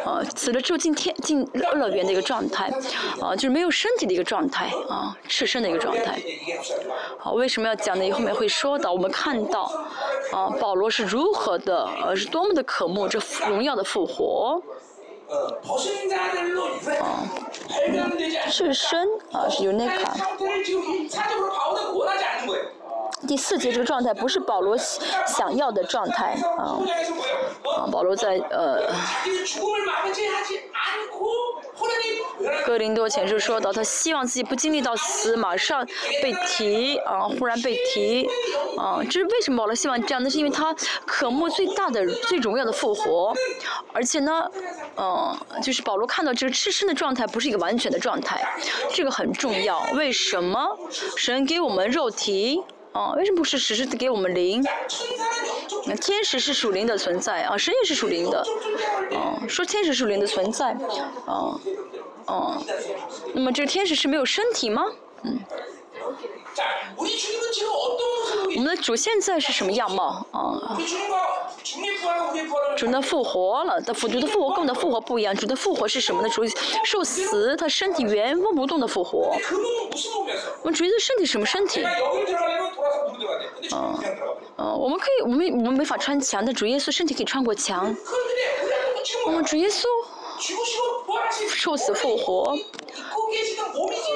Speaker 1: 啊，死了之后进天进乐园的一个状态，啊，就是没有身体的一个状态，啊，赤身的一个状态。好，为什么要讲呢？后面会说到，我们看到，啊，保罗是如何的，呃，是多么的渴慕这荣耀的复活。啊，赤身啊，是 Unica。第四节这个状态不是保罗想要的状态啊，啊，保罗在呃。哥林多前书说到，他希望自己不经历到死，马上被提啊，忽然被提啊，这是为什么保罗希望这样？那是因为他渴慕最大的、最荣耀的复活，而且呢，嗯，就是保罗看到这个赤身的状态不是一个完全的状态，这个很重要。为什么神给我们肉体？啊，为什么不是只是给我们灵？那天使是属灵的存在啊，神也是属灵的。啊，说天使属灵的存在，啊，啊，那么这个天使是没有身体吗？嗯。我们的主现在是什么样貌？啊？主的复活了，的复主的复活跟我们的复活不一样。主的复活是什么呢？主受死，他身体原封不动的复活。我们主的身体什么身体？嗯，嗯，我们可以，我们我们没法穿墙，但主耶稣身体可以穿过墙。我们主耶稣受死复活。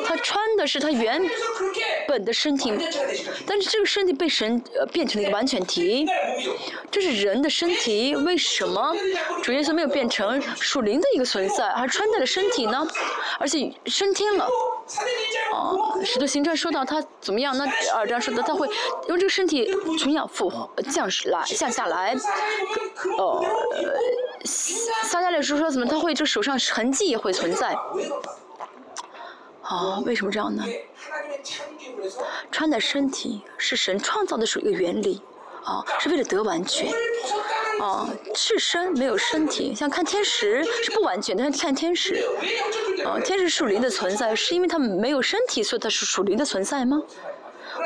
Speaker 1: 他穿的是他原本的身体，但是这个身体被神呃变成了一个完全体，这是人的身体，为什么主耶稣没有变成属灵的一个存在，而穿戴了身体呢？而且升天了。使徒行传说到他怎么样？那二章说的他会用这个身体从仰复降来降下来，呃，撒加利说说怎么他会这手上痕迹也会存在。啊，为什么这样呢？穿的身体是神创造的属于一个原理，啊，是为了得完全。啊，赤身没有身体，像看天使是不完全，但是看天使，啊，天使属灵的存在，是因为他们没有身体，所以它是属灵的存在吗？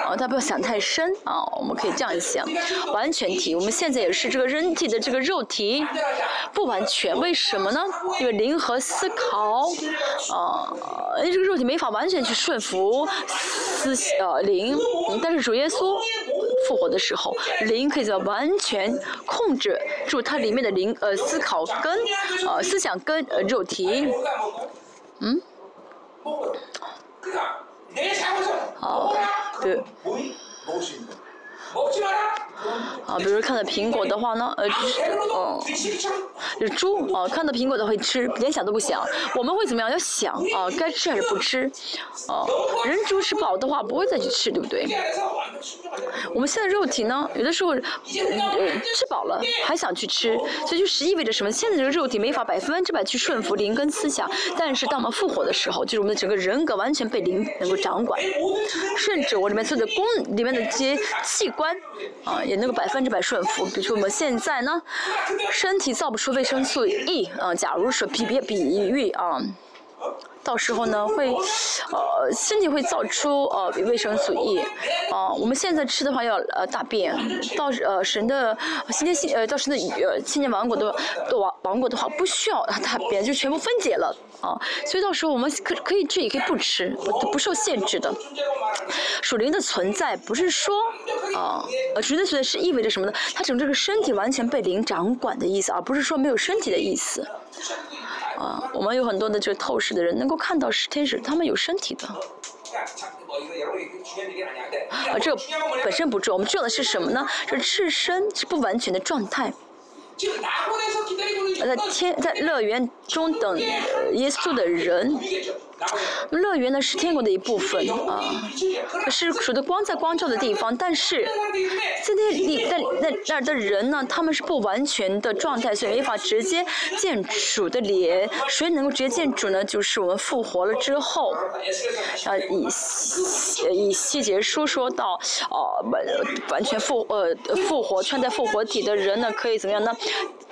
Speaker 1: 啊，他不要想太深啊，我们可以这样想，完全体，我们现在也是这个人体的这个肉体，不完全，为什么呢？因为灵和思考，啊，因为这个肉体没法完全去顺服思呃灵，但是主耶稣复活的时候，灵可以在完全控制住它里面的灵呃思考跟呃思想跟呃肉体，嗯。好，对。啊，比如看到苹果的话呢，呃，嗯，就猪啊，看到苹果的会吃，连想都不想。我们会怎么样？要想啊，该吃还是不吃？啊，人猪吃饱的话不会再去吃，对不对？我们现在肉体呢，有的时候，呃，吃饱了还想去吃，所以就是意味着什么？现在这个肉体没法百分之百去顺服灵跟思想，但是当我们复活的时候，就是我们的整个人格完全被灵能够掌管，甚至我里面所有的功里面的这些器官。啊，也能够百分之百顺服。比如说我们现在呢，身体造不出维生素 E，啊，假如说比别比喻啊。到时候呢，会，呃，身体会造出呃维生素 E，啊，我们现在吃的话要呃大便，到呃神的新天新呃到神的呃千年王国的的王王国的话不需要大便，就全部分解了啊，所以到时候我们可可以吃也可以不吃，不受限制的。属灵的存在不是说啊，呃属灵的存在是意味着什么呢？它整这个身体完全被灵掌管的意思，而不是说没有身体的意思。啊，我们有很多的这个透视的人能够看到是天使，他们有身体的。啊，这本身不重要，我们重要的是什么呢？是赤身是不完全的状态。在天在乐园中等耶稣的人。乐园呢是天国的一部分啊，是属的光在光照的地方，但是在那里在那那儿的人呢，他们是不完全的状态，所以没法直接见主的脸。谁能够直接见主呢？就是我们复活了之后，啊，以以细节书说到，哦，完完全复呃复活穿在复活体的人呢，可以怎么样呢？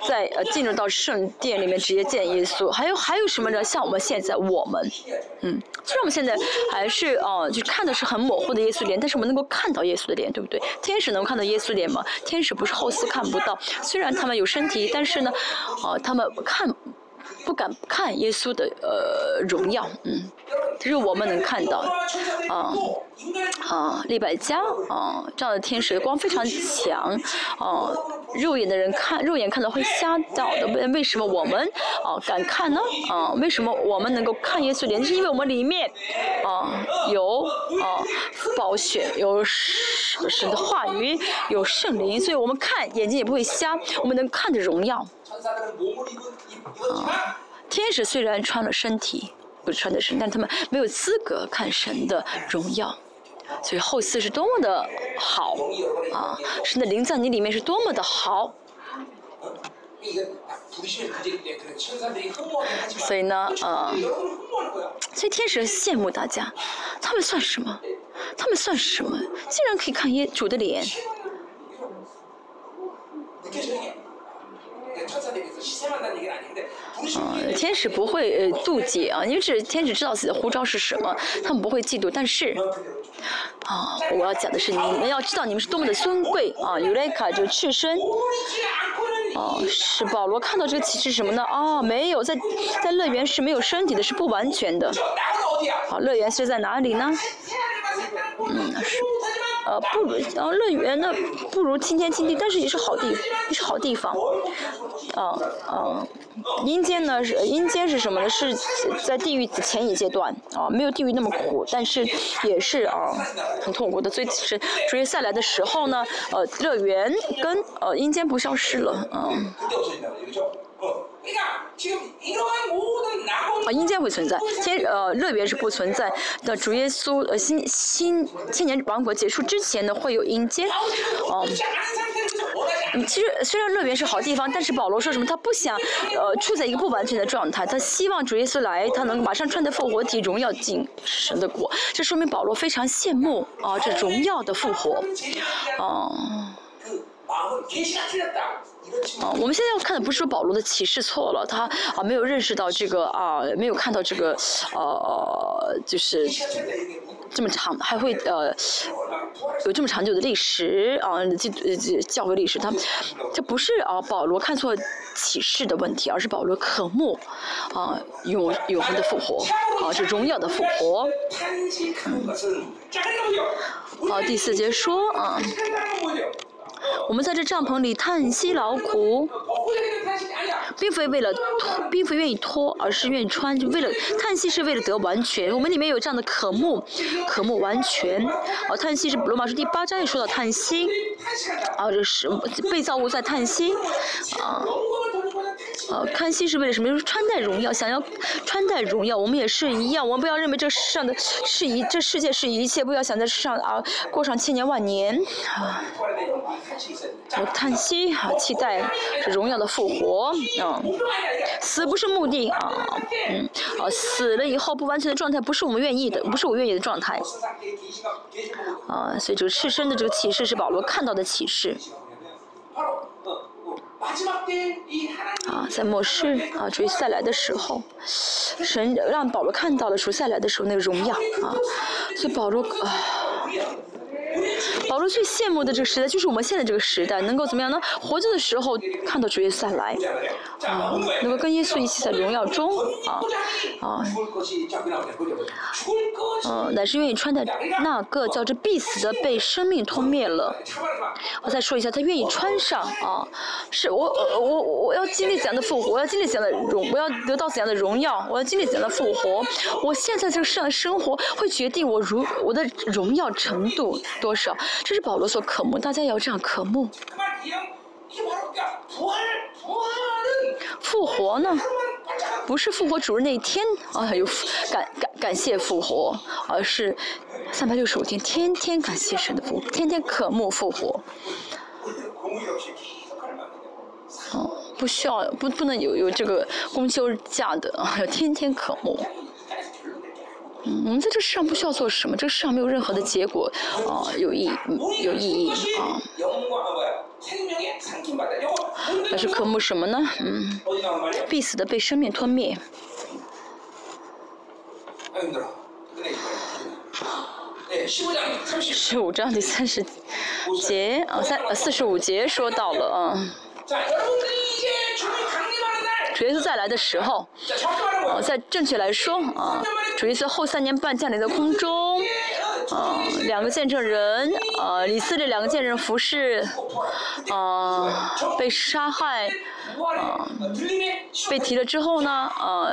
Speaker 1: 在呃进入到圣殿里面直接见耶稣。还有还有什么呢？像我们现在我们。嗯，虽然我们现在还是哦，就看的是很模糊的耶稣脸，但是我们能够看到耶稣的脸，对不对？天使能看到耶稣脸吗？天使不是后嗣看不到，虽然他们有身体，但是呢，哦，他们看。不敢看耶稣的呃荣耀，嗯，这是我们能看到，啊啊，利百加啊，这样的天使光非常强，啊，肉眼的人看肉眼看到会瞎掉的，为为什么我们啊敢看呢？啊，为什么我们能够看耶稣脸？是因为我们里面啊有啊宝血，有神的话语，有圣灵，所以我们看眼睛也不会瞎，我们能看着荣耀。啊，天使虽然穿了身体，不穿的身，但他们没有资格看神的荣耀。所以后四是多么的好啊！神的灵在你里面是多么的好。所以呢，呃，所以天使羡慕大家，他们算什么？他们算什么？竟然可以看耶主的脸。天使不会妒忌啊，因为是天使知道自己的呼召是什么，他们不会嫉妒。但是，啊，我要讲的是你们要知道你们是多么的尊贵啊，尤雷卡就赤身。哦，是保罗看到这个旗帜什么呢？啊，没有在在乐园是没有身体的，是不完全的。好，乐园是在哪里呢？嗯，是。呃，不如呃乐园呢，不如青天青地，但是也是好地，也是好地方。啊啊，阴间呢是阴间是什么呢？是在地狱的前一阶段啊，没有地狱那么苦，但是也是啊很痛苦的。所以是所以下来的时候呢，呃乐园跟呃阴间不消失了啊。啊，阴间会存在，天呃乐园是不存在 的。主耶稣呃新新千年王国结束之前呢，会有阴间，哦。其实虽然乐园是好地方，但是保罗说什么？他不想 呃处在一个不完全的状态，他希望主耶稣来，他能马上穿的复活体荣耀进神的国。这说明保罗非常羡慕啊这荣耀的复活，哦。啊，我们现在要看的不是说保罗的启示错了，他啊没有认识到这个啊，没有看到这个呃，就是这么长，还会呃有这么长久的历史啊，教教会历史，他这不是啊保罗看错启示的问题，而是保罗渴慕啊永永恒的复活啊，这荣耀的复活。好，第四节说啊。我们在这帐篷里叹息劳苦，并非为了脱，并非愿意脱，而是愿意穿。就为了叹息，是为了得完全。我们里面有这样的渴慕，渴慕完全。哦，叹息是罗马书第八章也说到叹息，啊，这是被造物在叹息，啊。呃，看戏是为了什么？就是穿戴荣耀，想要穿戴荣耀。我们也是一样，我们不要认为这世上的是一，这世界是一切，不要想在世上啊过上千年万年啊。我叹息啊，期待荣耀的复活啊。死不是目的啊，嗯，啊，死了以后不完全的状态不是我们愿意的，不是我愿意的状态。啊，所以这个赤身的这个启示是保罗看到的启示。啊，在末世啊，主赛来的时候，神让保罗看到了主赛来的时候那个荣耀啊，所以保罗啊。保罗最羡慕的这个时代，就是我们现在这个时代，能够怎么样呢？活着的时候看到主耶稣来，啊，能够跟耶稣一起在荣耀中，啊，啊，嗯，乃是愿意穿戴那个叫这必死的被生命吞灭了。我再说一下，他愿意穿上啊，是我我我要经历怎样的复活？我要经历怎样的荣？我要得到怎样的荣耀？我要经历怎样的复活？我现在这个世上的生活会决定我如我的荣耀程度。多少？这是保罗所渴慕，大家也要这样渴慕。复活呢？不是复活主日那一天啊，有感感感谢复活，而是三百六十五天，天天感谢神的复活，天天渴慕复活。哦，不需要，不不能有有这个公休假的啊，要天天渴慕。嗯，我们在这世上不需要做什么，这个世上没有任何的结果，啊，有意义有意义啊。那是科目什么呢？嗯，必死的被生命吞灭。十五章第三十节啊，三呃四十五节说到了啊。主耶稣再来的时候，啊，在正确来说啊，主耶稣后三年半降临在空中，啊，两个见证人，啊，以色列两个见证人服侍，啊，被杀害，啊，被提了之后呢，啊，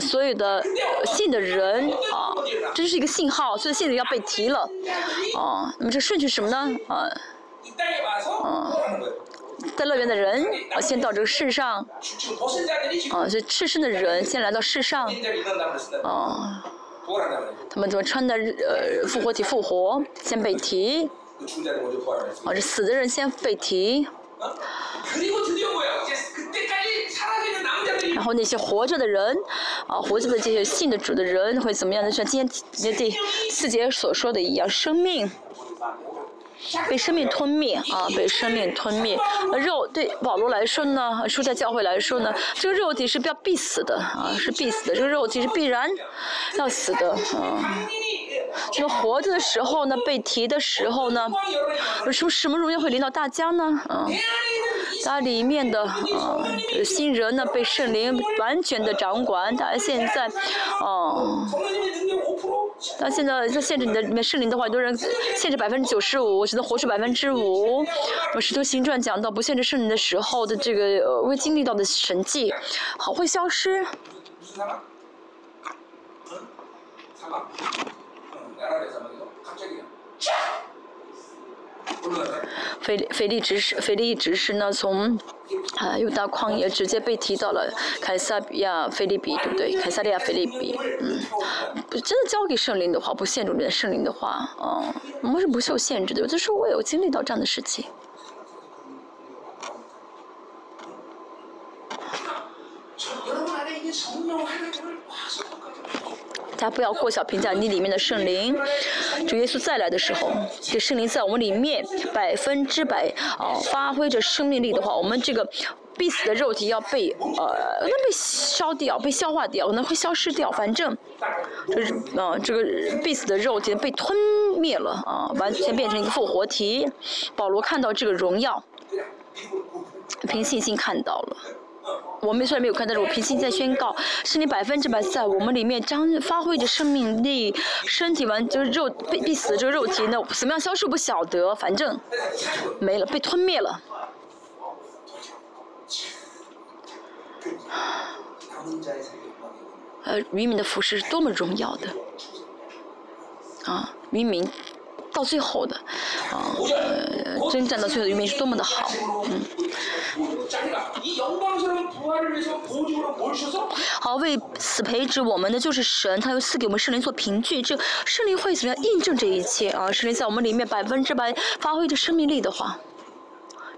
Speaker 1: 所有的信的人，啊，这就是一个信号，所以信的要被提了，啊，那么这顺序是什么呢？啊，啊。在乐园的人，啊，先到这个世上，啊，这赤身的人先来到世上，啊，他们怎么穿的呃复活体复活，先被提，啊，这死的人先被提，然后那些活着的人，啊，活着的这些信的主的人会怎么样的？像今天第四节所说的一样，生命。被生命吞灭啊！被生命吞灭。肉对保罗来说呢，说在教会来说呢，这个肉体是要必死的啊，是必死的。这个肉体是必然要死的啊。那活着的时候呢，被提的时候呢，什么什么荣耀会临到大家呢？啊，它里面的啊新人呢，被圣灵完全的掌管。他现在，哦。那现在在限制你的里面圣灵的话，很多人限制百分之九十五，只能活出百分之五。我使徒行传讲到不限制圣灵的时候的这个会经历到的神迹，好会消失。腓腓力执事，腓力执事呢，从啊又到旷野直接被提到了凯撒比亚菲利比，对不对？凯撒利亚菲利比，嗯，真的交给圣灵的话，不限制里面圣灵的话，哦，我们是不受限制的。有的时候我有经历到这样的事情。大家不要过小评价你里面的圣灵。主耶稣再来的时候，这圣灵在我们里面百分之百啊发挥着生命力的话，我们这个必死的肉体要被呃那被烧掉、被消化掉，可能会消失掉。反正就是啊这个必死的肉体被吞灭了啊，完全变成一个复活体。保罗看到这个荣耀，凭信心看到了。我们虽然没有看，但是我平心在宣告，是你百分之百在我们里面将发挥着生命力，身体完就是肉必必死这个肉体，那怎么样消失不晓得，反正没了，被吞灭了。呃，渔民的服饰是多么荣耀的，啊，渔民。到最后的，啊，征战到最后的渔民是多么的好，嗯。好，为此培植我们的就是神，他又赐给我们圣灵做凭据，这圣灵会怎么样印证这一切啊？圣灵在我们里面百分之百发挥着生命力的话，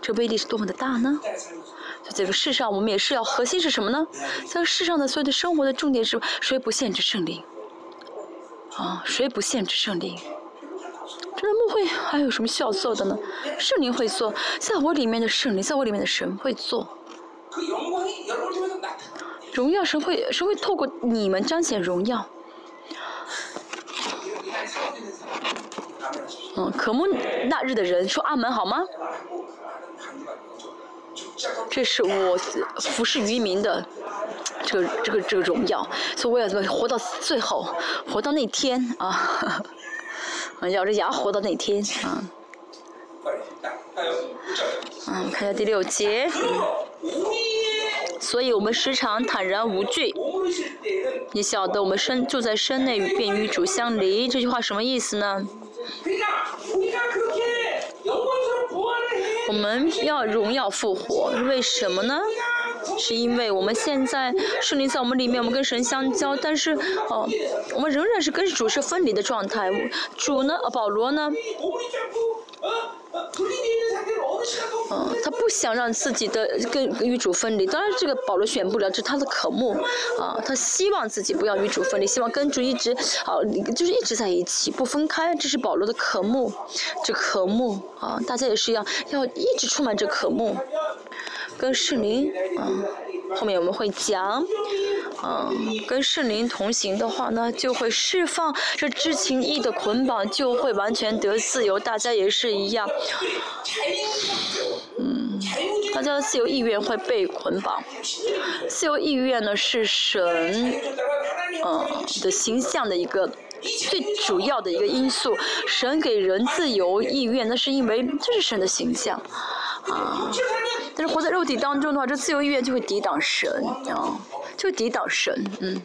Speaker 1: 这威力是多么的大呢？在这个世上，我们也是要核心是什么呢？在世上的所有的生活的重点是谁不限制圣灵？啊，谁不限制圣灵？这幕会还有什么需要做的呢？圣灵会做，在我里面的圣灵，在我里面的神会做。荣耀神会神会透过你们彰显荣耀。嗯，渴慕那日的人说阿门好吗？这是我服侍渔民的这个这个这个荣耀，所以我要怎么活到最后，活到那天啊。咬着牙活到那天啊！嗯，看一下第六节。所以我们时常坦然无惧。你晓得我们身住在身内，便与主相离。这句话什么意思呢？我们要荣耀复活，为什么呢？是因为我们现在圣灵在我们里面，我们跟神相交，但是哦，我们仍然是跟主是分离的状态。主呢，保罗呢？嗯，他不想让自己的跟与主分离。当然，这个保罗选不了，这是他的渴慕啊。他希望自己不要与主分离，希望跟主一直啊，就是一直在一起，不分开。这是保罗的渴慕，这渴慕啊，大家也是一样，要一直充满着渴慕。跟圣灵啊，后面我们会讲嗯，跟圣灵同行的话呢，就会释放这知情意的捆绑，就会完全得自由。大家也是一样，嗯，大家的自由意愿会被捆绑。自由意愿呢，是神，嗯的形象的一个最主要的一个因素。神给人自由意愿，那是因为这是神的形象，啊。但是活在肉体当中的话，这自由意愿就会抵挡神，啊，就抵挡神，嗯，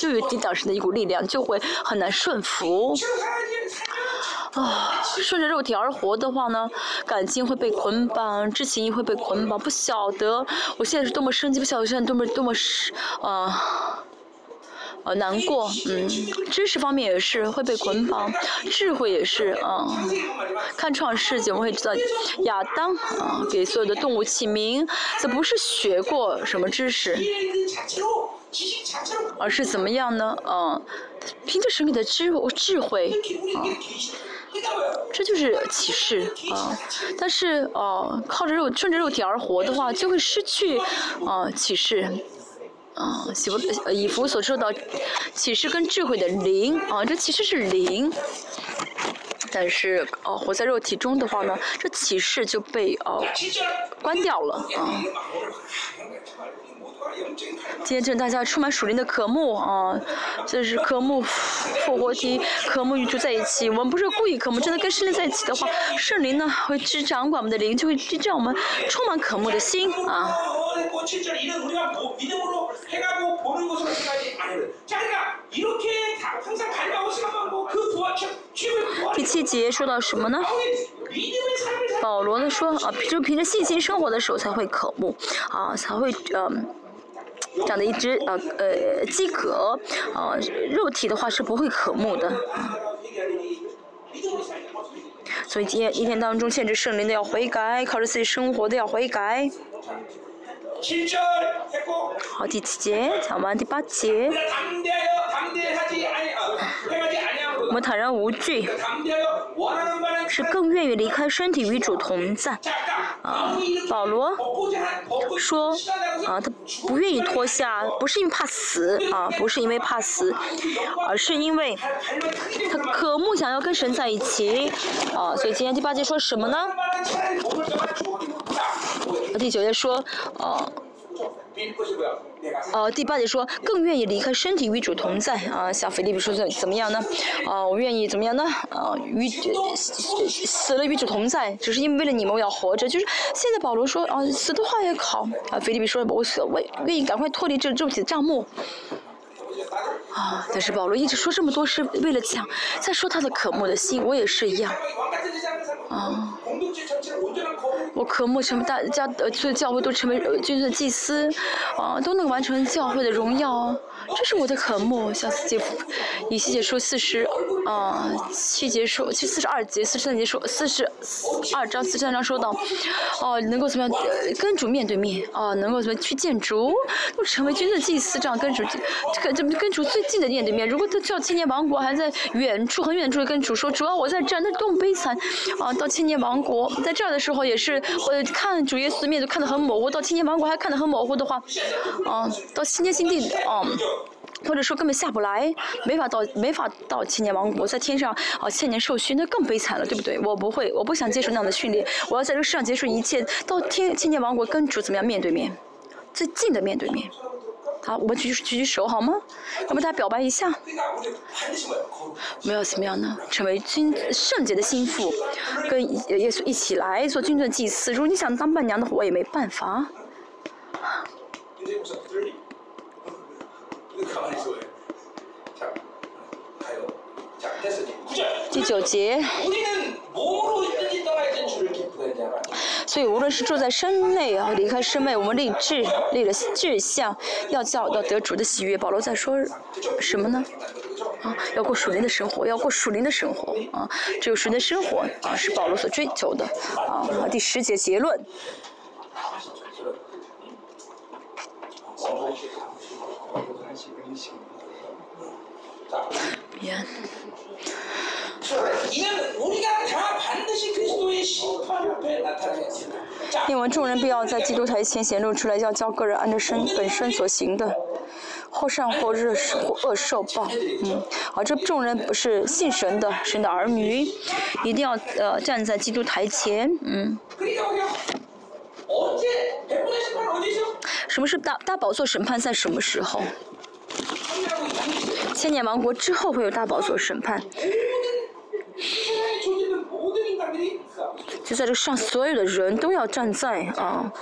Speaker 1: 就有抵挡神的一股力量，就会很难顺服。啊，顺着肉体而活的话呢，感情会被捆绑，知情会被捆绑，不晓得我现在是多么生气，不晓得现在多么多么是啊。难过，嗯，知识方面也是会被捆绑，智慧也是，嗯，看创世纪我们会知道，亚当啊给所有的动物起名，这不是学过什么知识，而是怎么样呢？嗯，凭着神给的智智慧，啊，这就是启示啊。但是哦，靠着肉顺着肉体而活的话，就会失去啊启示。啊，喜福以弗所受到启示跟智慧的灵啊，这其实是灵，但是哦，活在肉体中的话呢，这启示就被哦关掉了啊。今天正大家充满属灵的渴慕啊，这是渴慕复活体，渴慕与主在一起。我们不是故意渴慕，真的跟圣灵在一起的话，圣灵呢会去掌管我们的灵，就会去让我们充满渴慕的心啊。第七节说到什么呢？保罗呢说啊，就凭着信心生活的时候才会渴慕啊，才会嗯。这样的一只呃呃饥渴，呃肉体的话是不会渴慕的。所以今天一天当中，限制圣灵的要悔改，靠着自己生活的要悔改。好，第七节讲完，第八节。我们坦然无惧，是更愿意离开身体与主同在。啊，保罗说，啊，他不愿意脱下，不是因为怕死，啊，不是因为怕死，而是因为他渴慕想要跟神在一起。啊，所以今天第八节说什么呢？第九节说，啊。呃，第八节说更愿意离开身体与主同在啊，像腓利比说怎怎么样呢？啊，我愿意怎么样呢？啊，与死了与主同在，只是因为为了你们我要活着。就是现在保罗说啊，死的话也好啊，腓利比说我我愿意赶快脱离这肉体的账目。啊，但是保罗一直说这么多是为了讲，在说他的渴慕的心，我也是一样。啊。我渴慕什么大家呃，所有教会都成为君尊的祭司，啊，都能完成教会的荣耀，这是我的渴慕。像四节，以西结书四十，啊，七节说，七四十二节、四十三节说，四十二章、四十三章说到，哦，能够怎么样跟主面对面，啊，能够怎么去见主，都成为君的祭司，这样跟主，这个这跟主最近的面对面。如果他叫千年王国还在远处很远处跟主说，主要我在这儿，那多么悲惨，啊，到千年王国在这儿的时候也是。我看主耶稣的面都看得很模糊，到千年王国还看得很模糊的话，啊，到新天新地，啊，或者说根本下不来，没法到，没法到千年王国，在天上啊千年受训，那更悲惨了，对不对？我不会，我不想接受那样的训练，我要在这个世上结束一切，到天千年王国跟主怎么样面对面，最近的面对面。好，我们举举举手好吗？要不大家表白一下？我们要怎么样呢？成为君圣洁的心腹，跟耶稣一起来做君尊祭司。如果你想当伴娘的话，我也没办法。第九节。所以无论是住在身内啊，离开身内，我们立志立了志向，要叫到得主的喜悦。保罗在说什么呢？啊，要过属灵的生活，要过属灵的生活啊，只有属灵的生活啊，是保罗所追求的啊。第十节结论。因为众人必要在基督台前显露出来，要教个人按照身本身所行的或善或恶或恶受报。嗯，啊，这众人不是信神的，神的儿女，一定要呃站在基督台前。嗯。什么是大大宝座审判在什么时候？千年王国之后会有大宝座审判。就在这上，所有的人都要站在啊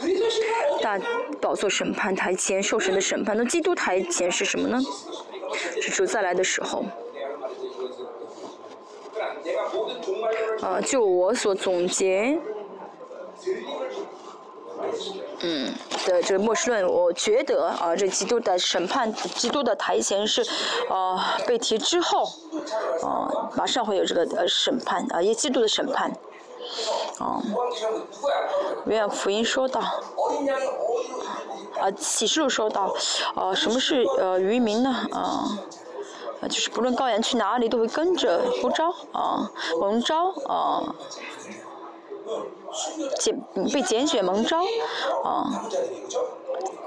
Speaker 1: 大宝座审判台前受神的审判。那基督台前是什么呢？是主再来的时候。啊，就我所总结，嗯的这个末世论，我觉得啊，这基督的审判，基督的台前是啊被提之后，啊马上会有这个呃审判啊，也基督的审判。哦，约翰福音说到，啊启示录说到，啊什么是呃渔民呢？啊，就是不论羔羊去哪里，都会跟着呼召啊蒙召啊，拣被拣选蒙召啊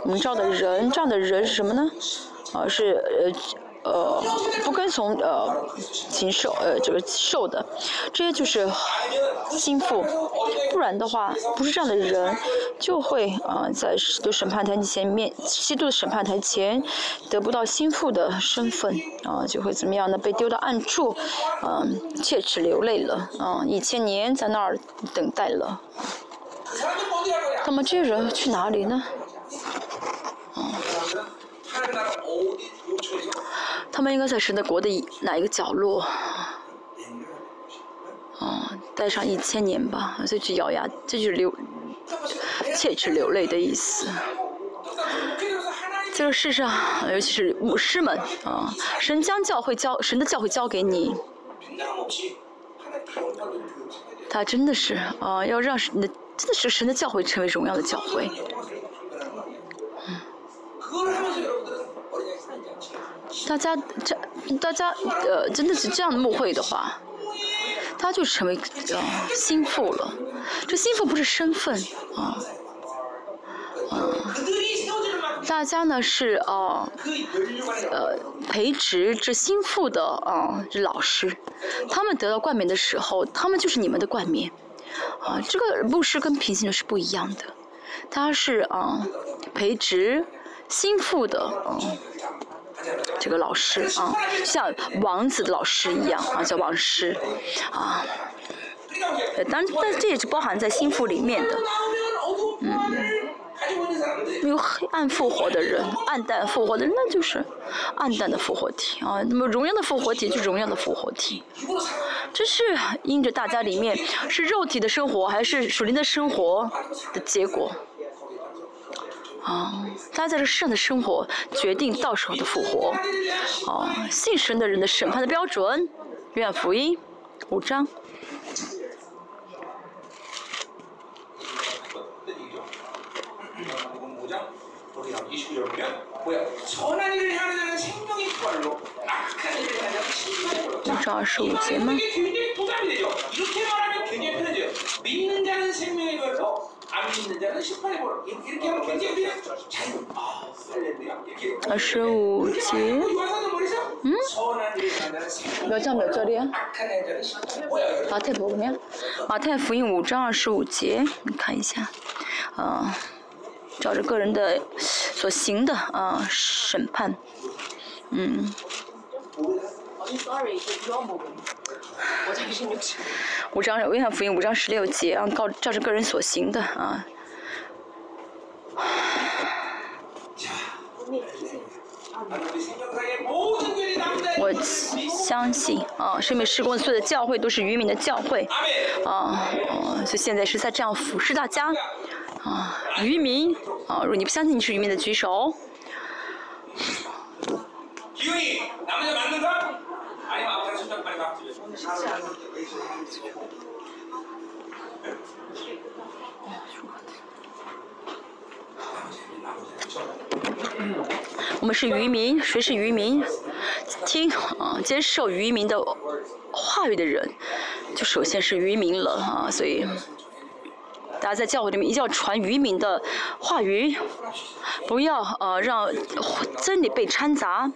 Speaker 1: 蒙召的人，这样的人是什么呢？啊是呃。呃，不跟从呃禽兽呃这个兽的，这些就是心腹，不然的话，不是这样的人，就会啊在都审判台前面，基督的审判台前得不到心腹的身份啊，就会怎么样呢？被丢到暗处，嗯，切齿流泪了啊，一千年在那儿等待了。那么这人去哪里呢？啊。他们应该在神的国的哪一个角落？哦，待上一千年吧，所以去咬牙，这就是流，切齿流泪的意思。这个世上，尤其是牧师们啊，神将教会教，神的教会教给你，他真的是啊，要让神的，真的是神的教会成为荣耀的教会。大家这，大家呃，真的是这样的慕会的话，他就成为呃心腹了。这心腹不是身份啊，嗯，大家呢是呃呃培植这心腹的啊这老师，他们得到冠冕的时候，他们就是你们的冠冕啊。这个牧师跟平行的是不一样的，他是啊培植心腹的啊。这个老师啊，像王子的老师一样啊，叫王师啊。当然，但这也是包含在心腹里面的。嗯，有黑暗复活的人，暗淡复活的，那就是暗淡的复活体啊。那么荣耀的复活体就是荣耀的复活体。这是因着大家里面是肉体的生活，还是属灵的生活的结果。啊，大家在这世上的生活决定到时候的复活。啊，信神的人的审判的标准，愿福音五章。五章二十五节吗？二十五节，嗯？몇장몇절이야马太福音，马太福音五章二十五节，你看一下，啊，照着个人的所行的啊审判，嗯。 五章《约翰福音》五章十六节啊，告照着个人所行的啊。我相信啊，生命施工所有的教会都是渔民的教会啊，所以现在是在这样俯视大家啊，渔民啊，如果你不相信你是渔民的举手。我们是渔民，谁是渔民？听啊，接受渔民的话语的人，就首先是渔民了啊！所以，大家在教会里面一定要传渔民的话语，不要呃让真理被掺杂。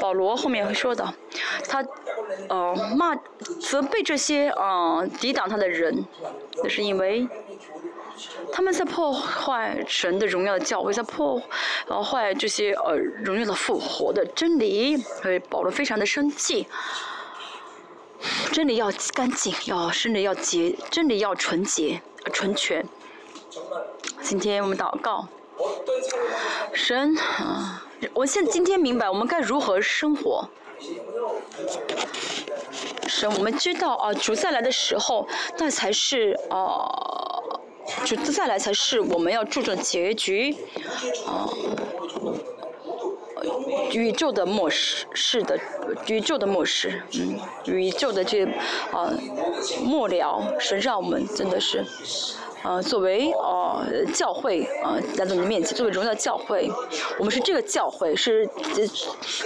Speaker 1: 保罗后面会说的，他呃骂责备这些呃抵挡他的人，那是因为他们在破坏神的荣耀的教会，在破呃坏这些呃荣耀的复活的真理，所以保罗非常的生气。真理要干净，要真理要洁，真理要纯洁、纯全。今天我们祷告，神啊，我现今天明白我们该如何生活。神，我们知道啊，主再来的时候，那才是啊，主再来才是我们要注重结局啊。宇宙的末世是的，宇宙的末世，嗯，宇宙的这啊末了，神让我们真的是，呃，作为呃教会啊来到你的面前，作为荣耀教会，我们是这个教会，是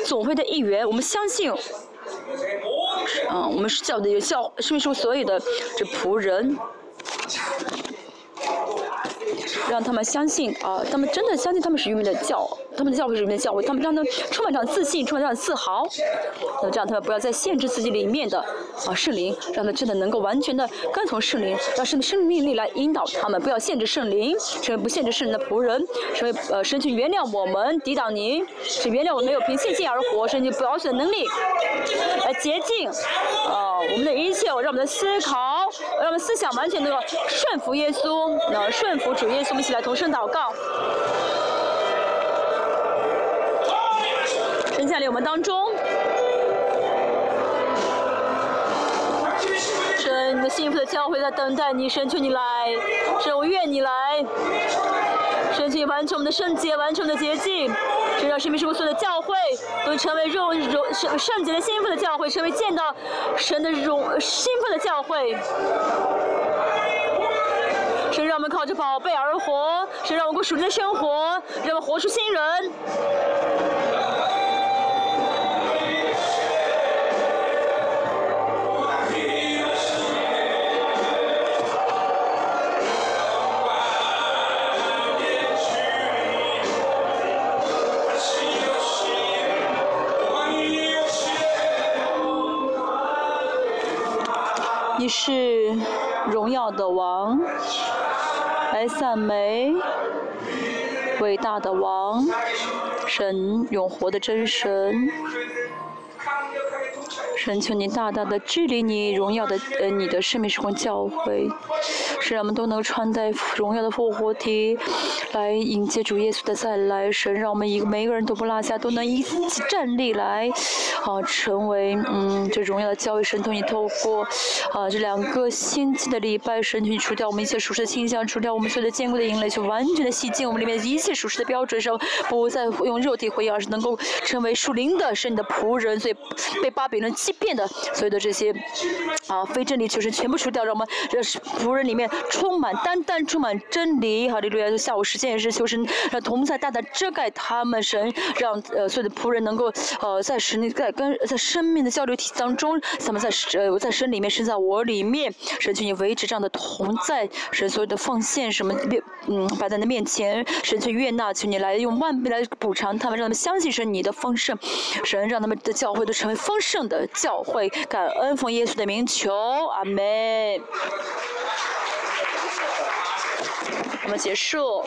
Speaker 1: 总会的一员，我们相信，嗯，我们是教的有教，是不是所有的这仆人？让他们相信啊，他们真的相信他们是愚民的教，他们的教会是愚民的教会，他们让他们充满这样自信，充满这样自豪。那这样他们不要再限制自己里面的啊圣灵，让他们真的能够完全的跟从圣灵，让圣生命力来引导他们，不要限制圣灵，成为不限制圣灵的仆人，成为呃神去原谅我们，抵挡您，是原谅我们没有凭信心而活，神去保守的能力来洁净啊我们的一切，让我们的思考，让我们思想完全能够顺服耶稣，那顺服主耶稣。我们一起来同声祷告。神降临我们当中，神，你的幸福的教会在等待你，神求你来，神我愿你来，神请完成我们的圣洁，完成我们的洁净，神让生命事务所的教会都成为荣荣圣圣洁的幸福的教会，成为见到神的荣幸福的教会。神让我们靠着宝贝而活，神让我们过属灵的生活，让我们活出新人。你是荣耀的王。来赞美伟大的王，神永活的真神。神求你大大的治理你荣耀的呃你的生命时光教会，使我们都能穿戴荣耀的复活体，来迎接主耶稣的再来。神让我们一个每一个人都不落下，都能一起站立来，啊，成为嗯这荣耀的教会。神求你透过啊这两个星期的礼拜，神求你除掉我们一切属实的倾向，除掉我们所有的坚固的营垒，去完全的洗净我们里面一切属实的标准，上不再用肉体回应，而是能够成为属灵的，是你的仆人，所以被巴比伦。欺变的所有的这些啊非真理求神全部除掉，让我们这仆人里面充满单单充满真理。哈利路亚！下午时间也是求神让同在大大遮盖他们，神让呃所有的仆人能够呃在神在跟在生命的交流体当中，咱们在呃在神里面，神在我里面，神求你维持这样的同在，神所有的奉献什么嗯摆在你面前，神去悦纳，求你来用万倍来补偿他们，让他们相信神你的丰盛，神让他们的教会都成为丰盛的。教会感恩奉耶稣的名求，阿门。我们结束。